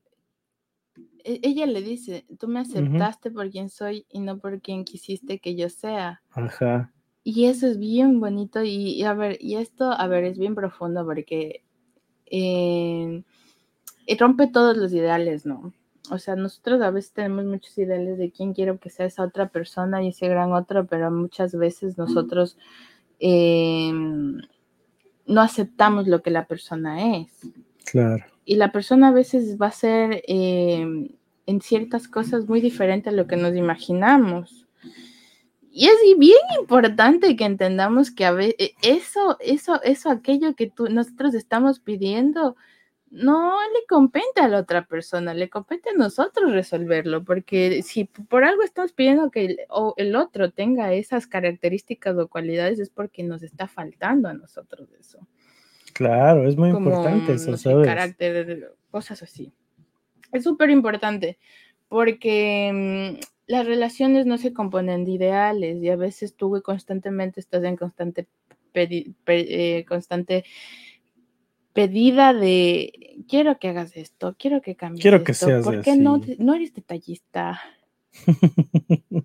e- ella le dice, tú me aceptaste por quien soy y no por quien quisiste que yo sea. Ajá, Y eso es bien bonito y, y a ver, y esto, a ver, es bien profundo porque eh, y rompe todos los ideales, ¿no? O sea, nosotros a veces tenemos muchos ideales de quién quiero que sea esa otra persona y ese gran otro, pero muchas veces nosotros eh, no aceptamos lo que la persona es. claro. Y la persona a veces va a ser eh, en ciertas cosas muy diferente a lo que nos imaginamos. Y es bien importante que entendamos que a veces eso, eso, eso, aquello que tú, nosotros estamos pidiendo, no le compete a la otra persona, le compete a nosotros resolverlo, porque si por algo estamos pidiendo que el, o el otro tenga esas características o cualidades, es porque nos está faltando a nosotros eso Claro, es muy como, importante eso, no sé, ¿sabes? carácter, cosas así. Es súper importante porque mm, las relaciones no se componen de ideales y a veces tú constantemente estás en constante, pedi- eh, constante pedida de quiero que hagas esto, quiero que cambies Quiero que esto, seas ¿por qué no, así". te- no eres detallista?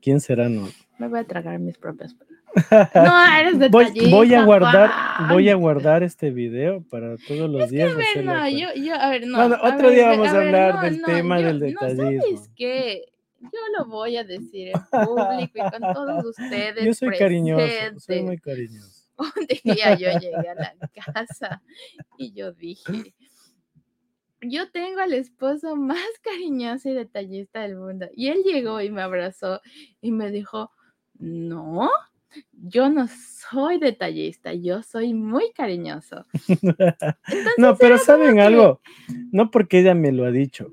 ¿Quién será? No. Me voy a tragar mis propias. No, eres detallista. voy a guardar, voy a guardar este video para todos los días. A ver, hacerlo no, yo, yo, a ver, no. Bueno, a otro ver, día vamos a ver, hablar no, del no, tema yo- del detallismo. ¿sabes qué? Yo lo voy a decir en público y con todos ustedes Yo soy cariñoso, soy presentes. muy cariñoso. Un día yo llegué a la casa y yo dije, yo tengo al esposo más cariñoso y detallista del mundo. Y él llegó y me abrazó y me dijo, no, yo no soy detallista, yo soy muy cariñoso. no, pero ¿saben algo? No porque ella me lo ha dicho.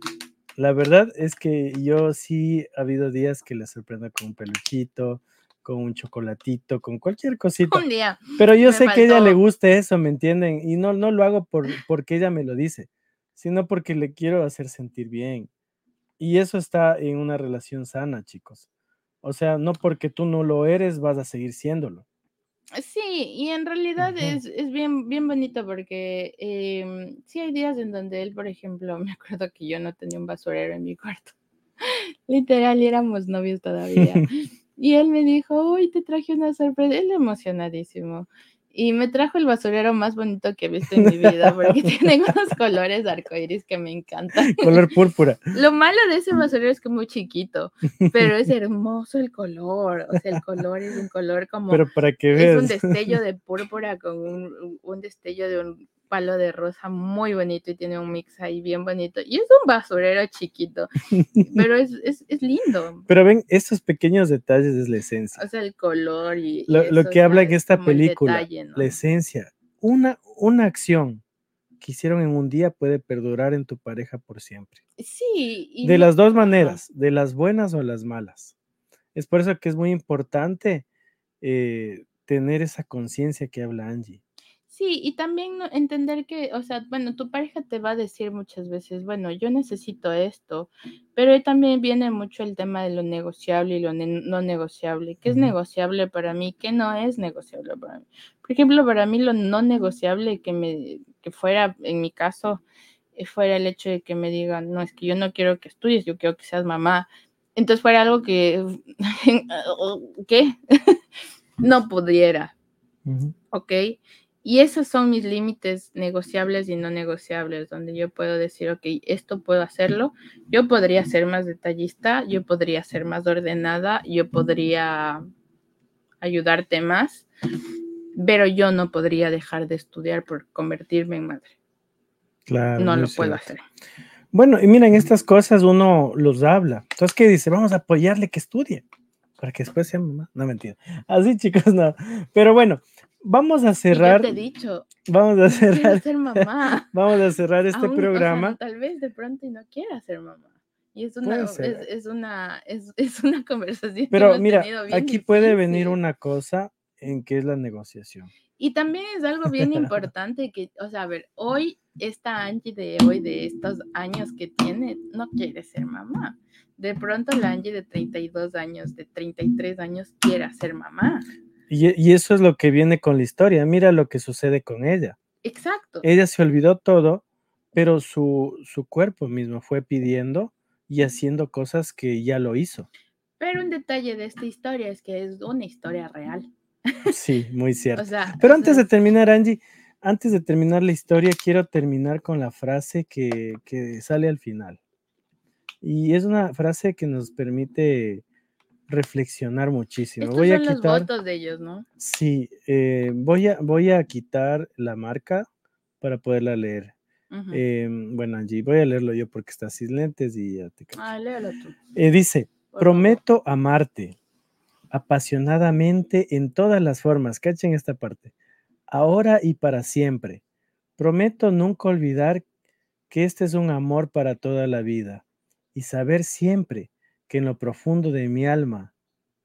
La verdad es que yo sí ha habido días que le sorprendo con un peluchito, con un chocolatito, con cualquier cosita. Un día, Pero yo sé que a ella le faltó- gusta eso, ¿me entienden? Y no, no lo hago por, porque ella me lo dice, sino porque le quiero hacer sentir bien. Y eso está en una relación sana, chicos. O sea, no porque tú no lo eres, vas a seguir siéndolo. Sí, y en realidad es, es bien, bien bonito porque em, sí hay días en donde él, por ejemplo, me acuerdo que yo no tenía un basurero en mi cuarto. Literal, y éramos novios todavía. Y él me dijo, uy, te traje una sorpresa. Él emocionadísimo. Y me trajo el basurero más bonito que he visto en mi vida porque tiene unos colores arcoíris que me encantan. Color púrpura. Lo malo de ese basurero es que es muy chiquito, pero es hermoso el color. O sea, el color es un color como Pero para que es un veas. destello de púrpura con un, un destello de un palo de rosa muy bonito y tiene un mix ahí bien bonito. Y es un basurero chiquito, pero es, es, es lindo. Pero ven, estos pequeños detalles es la esencia. O sea, el color y... y Lo, que habla en es esta película, detalle, ¿no? la esencia. Una, una acción que hicieron en un día puede perdurar en tu pareja por siempre. Sí. y De no- las dos maneras, de las buenas o las malas. Es por eso que es muy importante eh, tener esa conciencia que habla Angie. Sí, y también entender que, o sea, bueno, tu pareja te va a decir muchas veces, bueno, yo necesito esto, pero también viene mucho el tema de lo negociable y lo ne- no negociable. ¿Qué es negociable para mí? ¿Qué no es negociable para mí? Por ejemplo, para mí lo no negociable que me que fuera, en mi caso, eh, fuera el hecho de que me digan, no, es que yo no quiero que estudies, yo quiero que seas mamá. Entonces fuera algo que, ¿qué? no pudiera. ¿ok? Y esos son mis límites negociables y no negociables, donde yo puedo decir, ok, esto puedo hacerlo, yo podría ser más detallista, yo podría ser más ordenada, yo podría ayudarte más, pero yo no podría dejar de estudiar por convertirme en madre. Claro, no lo puedo cierto. hacer. Bueno, y miren, estas cosas uno los habla. Entonces, ¿qué dice? Vamos a apoyarle que estudie para que después sea mamá. No, mentira. Así, chicos, no. Pero bueno, vamos a cerrar. yo te he dicho, Vamos a cerrar. ser mamá. Vamos a cerrar este Aún, o sea, programa. tal vez de pronto y no quiera ser mamá. Y es una, es, es una, es, es una conversación. que Pero hemos mira, tenido bien aquí puede venir una cosa en que es la negociación. Y también es algo bien importante que, o sea, a ver, hoy esta Angie de hoy, de estos años que tiene, no quiere ser mamá. De pronto la Angie de 32 años, de 33 años, quiere ser mamá. Y, y eso es lo que viene con la historia. Mira lo que sucede con ella. Exacto. Ella se olvidó todo, pero su, su cuerpo mismo fue pidiendo y haciendo cosas que ya lo hizo. Pero un detalle de esta historia es que es una historia real. Sí, muy cierto. O sea, Pero antes sea, de terminar, Angie, antes de terminar la historia, quiero terminar con la frase que, que sale al final. Y es una frase que nos permite reflexionar muchísimo. estos voy a son los quitar, votos de ellos, ¿no? sí, eh, voy, a, voy a quitar la marca para poderla leer. Ujú. Em, bueno, Angie, voy a leerlo yo porque está sin lentes y ya te. Ah, léelo tú. Eh, dice, prometo amarte apasionadamente en todas las formas. Cachen esta parte. Ahora y para siempre. Prometo nunca olvidar que este es un amor para toda la vida y saber siempre que en lo profundo de mi alma,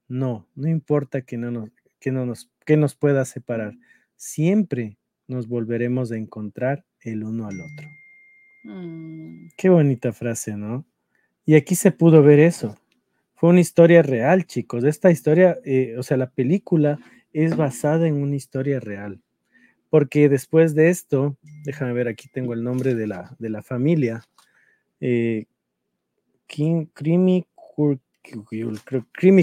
no, no importa que no nos, que no nos, que nos pueda separar, siempre nos volveremos a encontrar el uno al otro. Mm, Qué bonita frase, ¿no? Y aquí se pudo ver eso. Fue una historia real, chicos. Esta historia, eh, o sea, la película es basada en una historia real. Porque después de esto, déjame ver, aquí tengo el nombre de la, de la familia. Eh, Kim- Krimi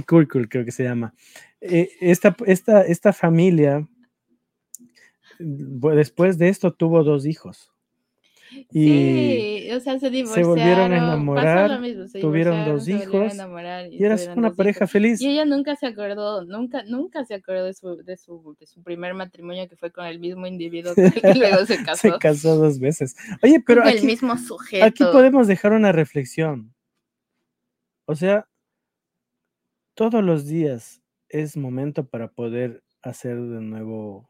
creo, que se llama. Eh, esta, esta, esta familia, después de esto, tuvo dos hijos. Y Sí, o sea, se divorciaron. volvieron a enamorar, mismo, se tuvieron dos se hijos, y era tuvieron una pareja hijos. feliz. Y ella nunca se acordó, nunca, nunca se acordó de su, de su, de su primer matrimonio que fue con el mismo individuo que luego se casó. Se casó dos veces. Oye, pero con el aquí, mismo sujeto. aquí podemos dejar una reflexión. O sea, todos los días es momento para poder hacer de nuevo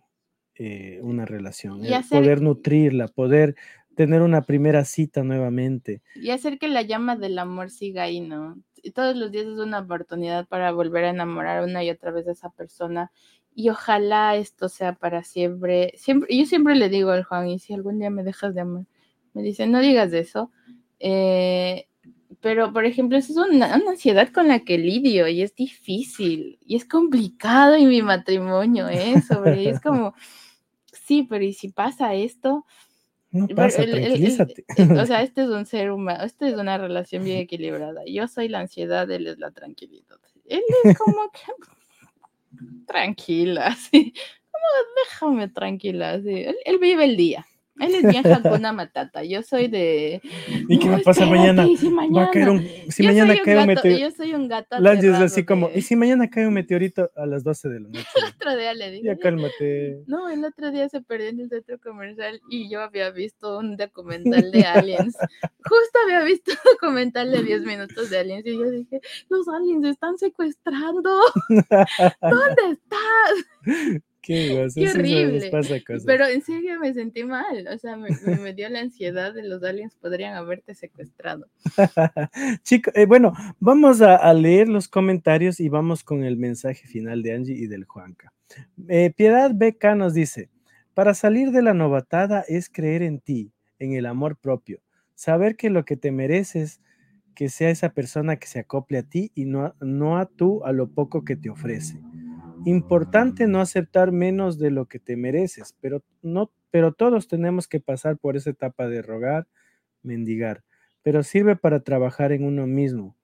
eh, una relación, Y hacer- poder nutrirla, poder tener una primera cita nuevamente. Y hacer que la llama del amor siga ahí, ¿no? Todos los días es una oportunidad para volver a enamorar una y otra vez a esa persona. Y ojalá esto sea para siempre. siempre yo siempre le digo al Juan, y si algún día me dejas de amar, me dice, no digas eso. Eh, pero, por ejemplo, eso es una, una ansiedad con la que lidio y es difícil y es complicado en mi matrimonio, ¿eh? Sobre, es como, sí, pero ¿y si pasa esto? No Pero pasa, el- el- el- tranquilízate. el- o sea, este es un ser humano, esta es una relación bien equilibrada. Yo soy la ansiedad, él es la tranquilidad. Él es como que tranquila, sí. Como déjame tranquila, sí. Él, él vive el día. Él es bien Hakuna Matata. Yo soy de. ¿Y qué "No, va a pasar mañana? ¿y si Va a caer mañana?". un, si Yo mañana un cae un meteorito. Yo soy un gato. Lange es así como, ¿y si mañana cae un meteorito a las 12 de la noche? Otro día le. Ya "Ya cálmate. No, el otro día se perdió en el centro comercial y yo había visto un documental de aliens. Justo había visto un documental de 10 minutos de aliens y yo dije, los aliens están secuestrando. ¿Dónde estás? Qué horrible. pasa cosas. Pero en serio me sentí mal. O sea, me, me- dio la ansiedad de los aliens podrían haberte secuestrado. Chico, eh, bueno, vamos a, a leer los comentarios y vamos con el mensaje final de Angie y del Juanca. Eh, Piedad BK nos dice, para salir de la novatada es creer en ti, en el amor propio, saber que lo que te mereces, que sea esa persona que se acople a ti y no, no a tú a lo poco que te ofrece. Importante no aceptar menos de lo que te mereces, pero, no, pero todos tenemos que pasar por esa etapa de rogar, mendigar pero sirve para trabajar en uno mismo.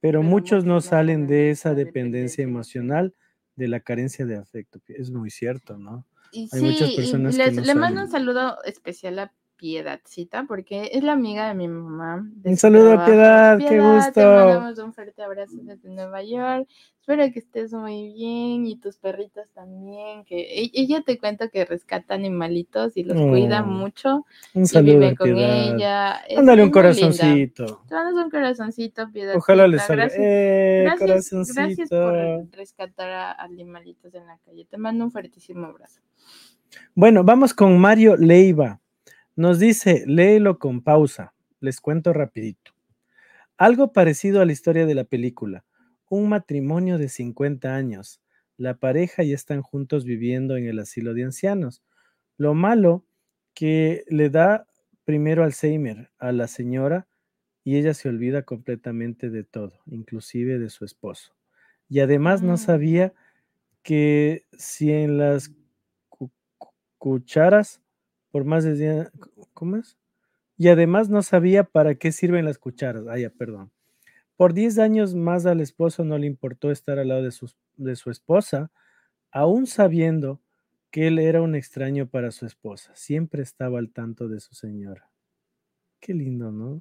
Pero, Pero muchos no salen de esa dependencia emocional, de la carencia de afecto. Es muy cierto, ¿no? Y Hay muchas sí, y personas que les- no le mando un saludo especial a Piedadcita porque es la amiga de mi mamá. de Un saludo a. Piedad, qué Te gusto. mandamos un fuerte abrazo desde Nueva York. Espero que estés muy bien y tus perritos también. Que e- ella te cuenta que rescata animalitos y los cuida Oh, mucho Un y saludo vive a con Piedad. ella. Ándale un corazoncito. Te mandas un corazoncito, Piedad. Ojalá le salga. Gracias, Eh, gracias, gracias por rescatar a animalitos en la calle. Te mando un fuertísimo abrazo. Bueno, vamos con Mario Leiva. Nos dice, léelo con pausa. Les cuento rapidito. Algo parecido a la historia de la película. Un matrimonio de 50 años. La pareja ya están juntos viviendo en el asilo de ancianos. Lo malo que le da primero Alzheimer a la señora y ella se olvida completamente de todo, inclusive de su esposo. Y además no Mm. sabía que si en las cu- cu- cucharas, por más de ¿cómo es? Y además no sabía para qué sirven las cucharas. Ah, ya, perdón. Por 10 años más al esposo no le importó estar al lado de, sus- de su esposa, aún sabiendo que él era un extraño para su esposa. Siempre estaba al tanto de su señora. Qué lindo, ¿no?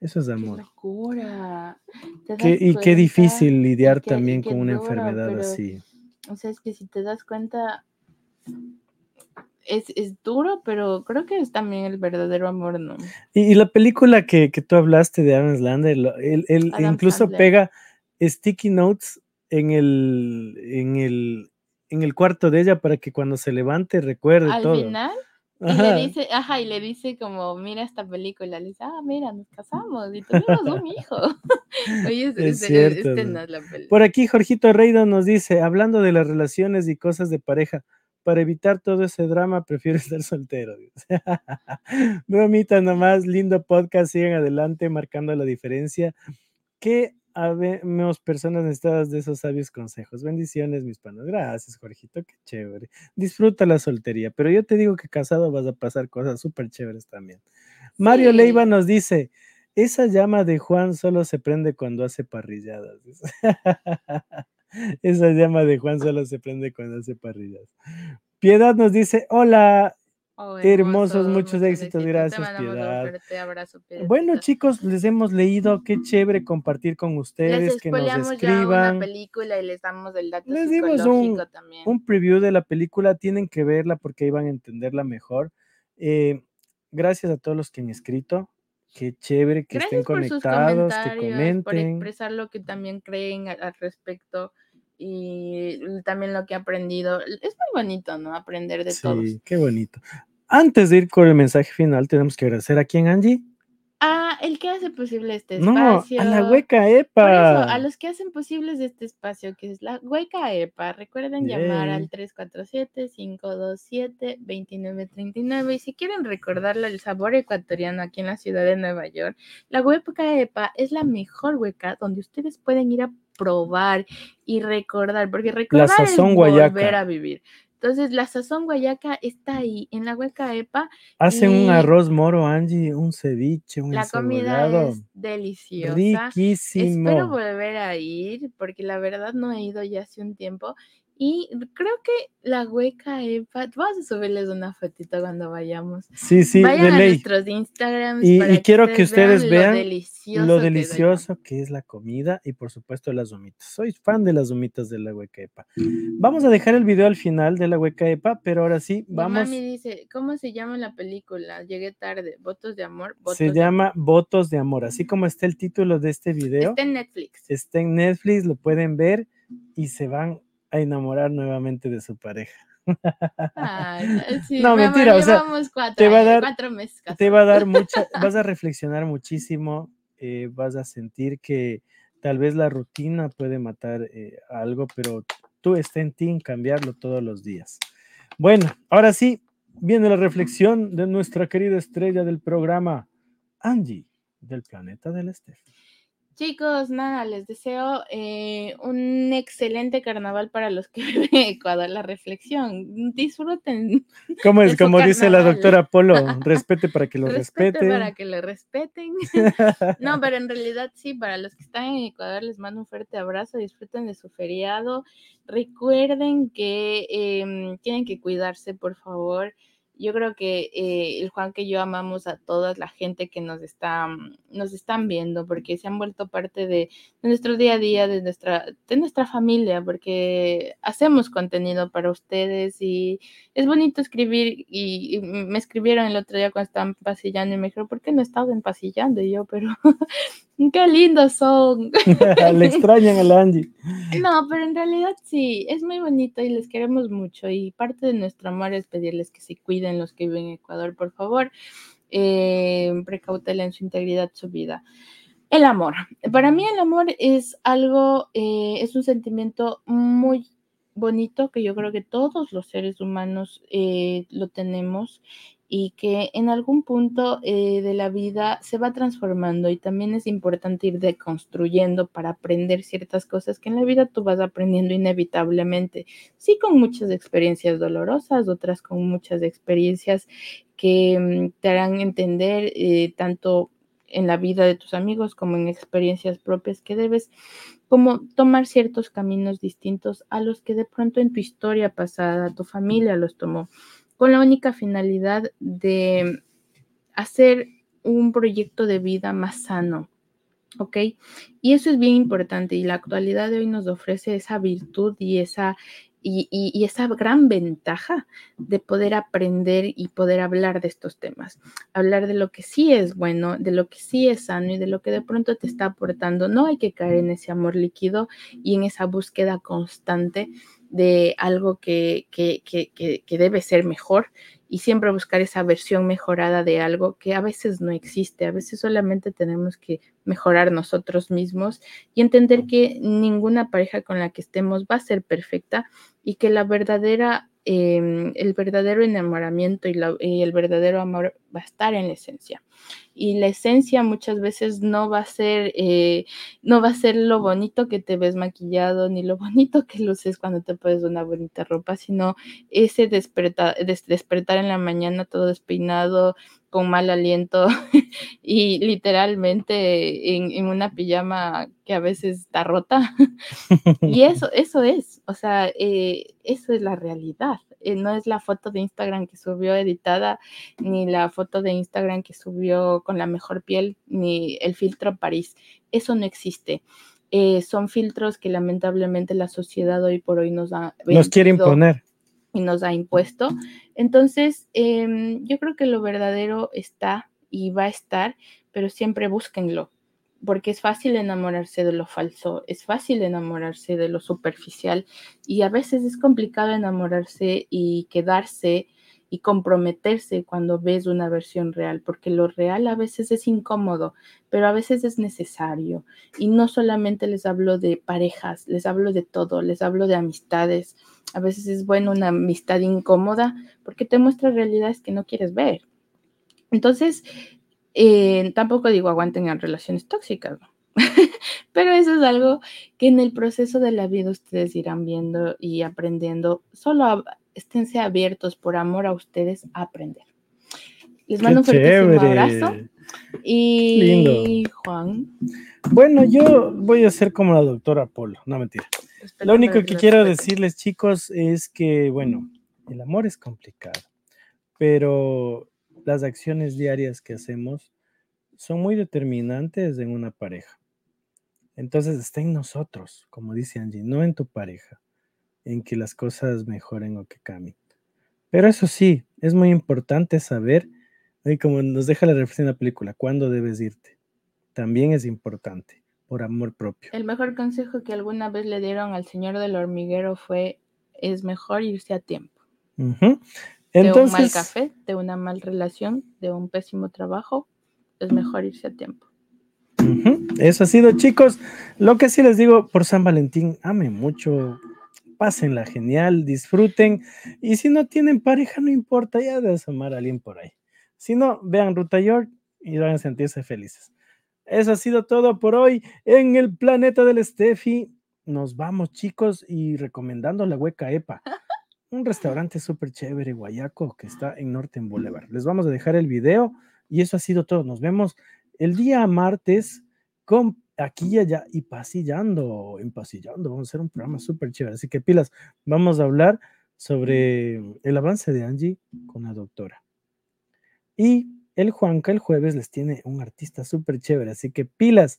Eso es Qué amor. locura. ¿Te Qué- das y qué difícil lidiar qué- también qué con una duro, enfermedad pero, así. O sea, es que si te das cuenta, es, es duro, pero creo que es también el verdadero amor, ¿no? Y, y la película que, que tú hablaste de Adam Sandler, lo- él, él Adam incluso Sandler. pega sticky notes en el, en el, en el cuarto de ella para que cuando se levante recuerde Al todo. final, y Ajá. le dice, ajá, y le dice como, mira esta película, le dice, ah, mira, nos casamos y tuvimos un hijo. Oye, es, Es cierto, este no es la película. Por aquí Jorgito Reido nos dice, hablando de las relaciones y cosas de pareja, para evitar todo ese drama prefiero estar soltero. Bromita nomás, lindo podcast, sigan adelante marcando la diferencia. Que habemos personas necesitadas de esos sabios consejos. Bendiciones, mis panos. Gracias, Jorgito, qué chévere. Disfruta la soltería, pero yo te digo que casado vas a pasar cosas súper chéveres también. Mario Sí. Leiva nos dice, Esa llama de Juan solo se prende cuando hace parrilladas. Esa llama de Juan solo se prende cuando hace parrilladas. Piedad nos dice, hola, Oh, Hermosos, muchos éxitos, gracias, Piedad. fuerte abrazo, bueno chicos, les hemos leído, qué chévere compartir con Les ustedes, que nos ya una escriban. película y les damos el dato Les dimos un- también. un preview de la película, tienen que verla porque ahí van a entenderla mejor. Eh, gracias a todos los que han escrito, qué chévere que Gracias estén conectados, que comentarios, por comenten. expresar lo que también creen al, respecto y también lo que he aprendido. Es muy bonito, ¿no? Aprender de todos. Sí, qué bonito. Antes de ir con el mensaje final, tenemos que agradecer a quién, Angie. Ah, el que hace posible este No, espacio. a la hueca Por eso, EPA. a los que hacen posibles este espacio, que es la Hueca EPA, recuerden llamar al 347-527-2939 y si quieren recordarle el sabor ecuatoriano aquí en la ciudad de Nueva York, la Hueca EPA es la mejor hueca donde ustedes pueden ir a probar y recordar, porque recordar sazón es guayaca. volver a vivir. Entonces, la sazón guayaca está ahí en la Hueca EPA Hacen un arroz moro, Angie, un ceviche, un la comida es deliciosa. Riquísimo. Espero volver a ir porque la verdad no he ido ya hace un tiempo y creo que la hueca EPA, vamos a subirles una fotito cuando vayamos. Sí, sí, Vayan de a ley. nuestros Instagrams Y- para y quiero que ustedes vean lo delicioso. Lo que es allá. delicioso que es la comida y por supuesto las humitas. Soy fan de las humitas de la hueca EPA. Vamos a dejar el video al final de la hueca EPA, pero ahora sí, Mi vamos. mami dice, ¿cómo se llama la película? Llegué tarde. Votos de amor. Votos Se de llama Votos de Amor. Así como está el título de este video, Está en Netflix. está en Netflix, lo pueden ver y se van a enamorar nuevamente de su pareja. Ay, no, sí, No, mi amor, mentira, o sea, cuatro, te va a dar- cuatro meses te va a dar mucha, vas a reflexionar muchísimo, eh, vas a sentir que tal vez la rutina puede matar eh, algo, pero tú está en ti en cambiarlo todos los días. Bueno, ahora sí, viene la reflexión de nuestra querida estrella del programa, Angie, del planeta del Estef. Chicos, nada, les deseo eh, un excelente carnaval para los que viven en Ecuador. La reflexión, disfruten, ¿Cómo es? Como dice la doctora Polo, respete para que lo respete respete. para que le respeten. No, pero en realidad sí, para los que están en Ecuador les mando un fuerte abrazo, disfruten de su feriado. Recuerden que em, tienen que cuidarse, por favor. Yo creo que eh, el Juan que yo amamos a toda la gente que nos está, mm, nos están viendo, porque se han vuelto parte de, de nuestro día a día, de nuestra, de nuestra familia, porque hacemos contenido para ustedes y es bonito escribir. Y, y me escribieron el otro día cuando estaban pasillando y me dijeron, ¿por qué no estabas pasillando? Y yo, pero qué lindos son. Le extrañan a la Angie. No, pero en realidad sí, es muy bonito y les queremos mucho y parte de nuestro amor es pedirles que se cuiden los que viven en Ecuador, por favor, eh, precautelen su integridad, su vida. El amor. Para mí el amor es algo, eh, es un sentimiento muy bonito que yo creo que todos los seres humanos eh, lo tenemos y que en algún punto eh, de la vida se va transformando y también es importante ir deconstruyendo para aprender ciertas cosas que en la vida tú vas aprendiendo inevitablemente. Sí, con muchas experiencias dolorosas, otras con muchas experiencias que mm, te harán entender eh, tanto en la vida de tus amigos como en experiencias propias que debes como tomar ciertos caminos distintos a los que de pronto en tu historia pasada tu familia los tomó con la única finalidad de hacer un proyecto de vida más sano, ¿ok? Y eso es bien importante y la actualidad de hoy nos ofrece esa virtud y esa, y, y, esa gran ventaja de poder aprender y poder hablar de estos temas, hablar de lo que sí es bueno, de lo que sí es sano y de lo que de pronto te está aportando. No hay que caer en ese amor líquido y en esa búsqueda constante de algo que, que, que, que, debe ser mejor y siempre buscar esa versión mejorada de algo que a veces no existe, a veces solamente tenemos que mejorar nosotros mismos y entender que ninguna pareja con la que estemos va a ser perfecta y que la verdadera, eh, el verdadero enamoramiento y, y el verdadero amor va a estar en la esencia y la esencia muchas veces no va a ser eh, no va a ser lo bonito que te ves maquillado ni lo bonito que luces cuando te pones una bonita ropa sino ese despertar des, despertar en la mañana todo despeinado con mal aliento y literalmente en, una pijama que a veces está rota. y eso, eso es, o sea, eh, eso es la realidad. Eh, no es la foto de Instagram que subió editada, ni la foto de Instagram que subió con la mejor piel, ni el filtro París. Eso no existe. Eh, son filtros que lamentablemente la sociedad hoy por hoy nos ha... Nos quiere imponer. Y nos ha impuesto. Entonces, em, yo creo que lo verdadero está y va a estar, pero siempre búsquenlo porque es fácil enamorarse de lo falso, es fácil enamorarse de lo superficial y a veces es complicado enamorarse y quedarse y comprometerse cuando ves una versión real, porque lo real a veces es incómodo, pero a veces es necesario. Y no solamente les hablo de parejas, les hablo de todo, les hablo de amistades. A veces es bueno una amistad incómoda porque te muestra realidades que no quieres ver. Entonces, eh, tampoco digo aguanten en relaciones tóxicas, pero eso es algo que en el proceso de la vida ustedes irán viendo y aprendiendo. Solo esténse abiertos por amor a ustedes a aprender. Les mando un fuertísimo abrazo. Y Lindo. Juan. Bueno, yo voy a ser como la doctora Polo, no mentira. Lo único que quiero decirles, chicos, es que, bueno, el amor es complicado, pero las acciones diarias que hacemos son muy determinantes en una pareja. Entonces está en nosotros, como dice Angie, no en tu pareja, en que las cosas mejoren o que cambien. Pero eso sí, es muy importante saber, y como nos deja la reflexión en la película, cuándo debes irte. También es importante, por amor propio. El mejor consejo que alguna vez le dieron al señor del hormiguero fue, es mejor irse a tiempo de un mal café, de una mal relación, de un pésimo trabajo, es mejor irse a tiempo. Eso ha sido, chicos. Lo que sí les digo por San Valentín, ame mucho, pásenla genial, disfruten. Y si no tienen pareja, no importa, ya debes amar a alguien por ahí. Si no, vean Ruta York y van a sentirse felices. Eso ha sido todo por hoy en el planeta del Steffi. Nos vamos, chicos, y recomendando la hueca EPA un restaurante súper chévere, Guayaco, que está en Norte Boulevard. Les vamos a dejar el video y eso ha sido todo. Nos vemos el día martes con aquí y allá y pasillando, empasillando. Vamos a hacer un programa súper chévere. Así que pilas, vamos a hablar sobre el avance de Angie con la doctora. Y el Juanca el jueves les tiene un artista súper chévere. Así que pilas,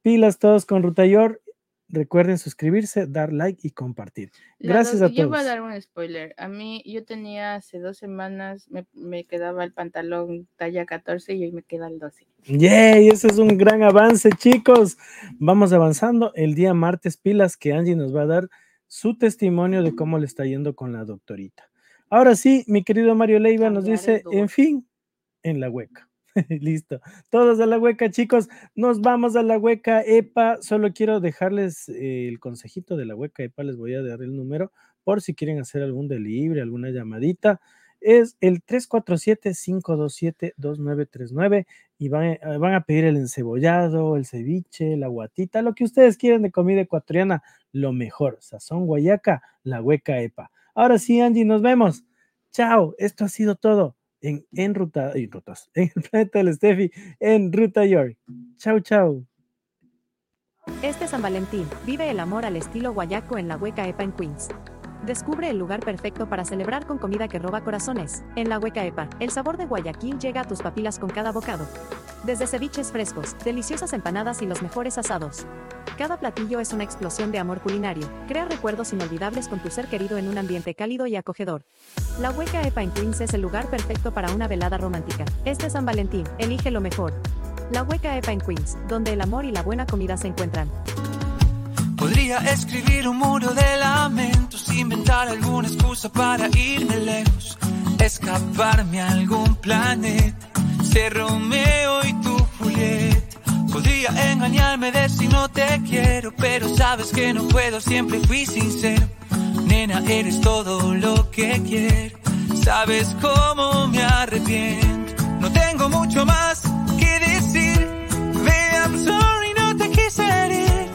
pilas todos con Rutayor Recuerden suscribirse, dar like y compartir. Gracias a todos. Yo voy a dar un spoiler. A mí, yo tenía hace dos semanas, me, quedaba el pantalón talla 14 y hoy me queda el 12. ¡Yay! Ese es un gran avance, chicos. Vamos avanzando. El día martes, pilas que Angie nos va a dar su testimonio de cómo le está yendo con la doctorita. Ahora sí, mi querido Mario Leiva nos dice, en fin, en la hueca. Listo. Todos a la hueca, chicos. Nos vamos a la hueca EPA. Solo quiero dejarles eh, el consejito de la hueca EPA. Les voy a dar el número por si quieren hacer algún delivery, alguna llamadita. Es el 347-527-2939 y van, eh, van a pedir el encebollado, el ceviche, la guatita, lo que ustedes quieran de comida ecuatoriana, lo mejor. Sazón Guayaca, la hueca EPA. Ahora sí, Angie, nos vemos. Chao, esto ha sido todo en, ruta, en rutas, en el planeta del Steffi, en Ruta York. Chau, chau. Este San Valentín, vive el amor al estilo guayaco en la Hueca EPA en Queens. Descubre el lugar perfecto para celebrar con comida que roba corazones. En la Hueca EPA, el sabor de Guayaquil llega a tus papilas con cada bocado. Desde ceviches frescos, deliciosas empanadas y los mejores asados. Cada platillo es una explosión de amor culinario. Crea recuerdos inolvidables con tu ser querido en un ambiente cálido y acogedor. La Hueca EPA en Queens es el lugar perfecto para una velada romántica. Este San Valentín, elige lo mejor. La Hueca EPA en Queens, donde el amor y la buena comida se encuentran. Podría escribir un muro de lamentos, inventar alguna excusa para irme lejos, escaparme a algún planeta, ser Romeo y tu Julieta. Podría engañarme, decir no te quiero, pero sabes que no puedo, siempre fui sincero. Nena, eres todo lo que quiero, sabes cómo me arrepiento. No tengo mucho más que decir, baby, I'm sorry, no te quise herir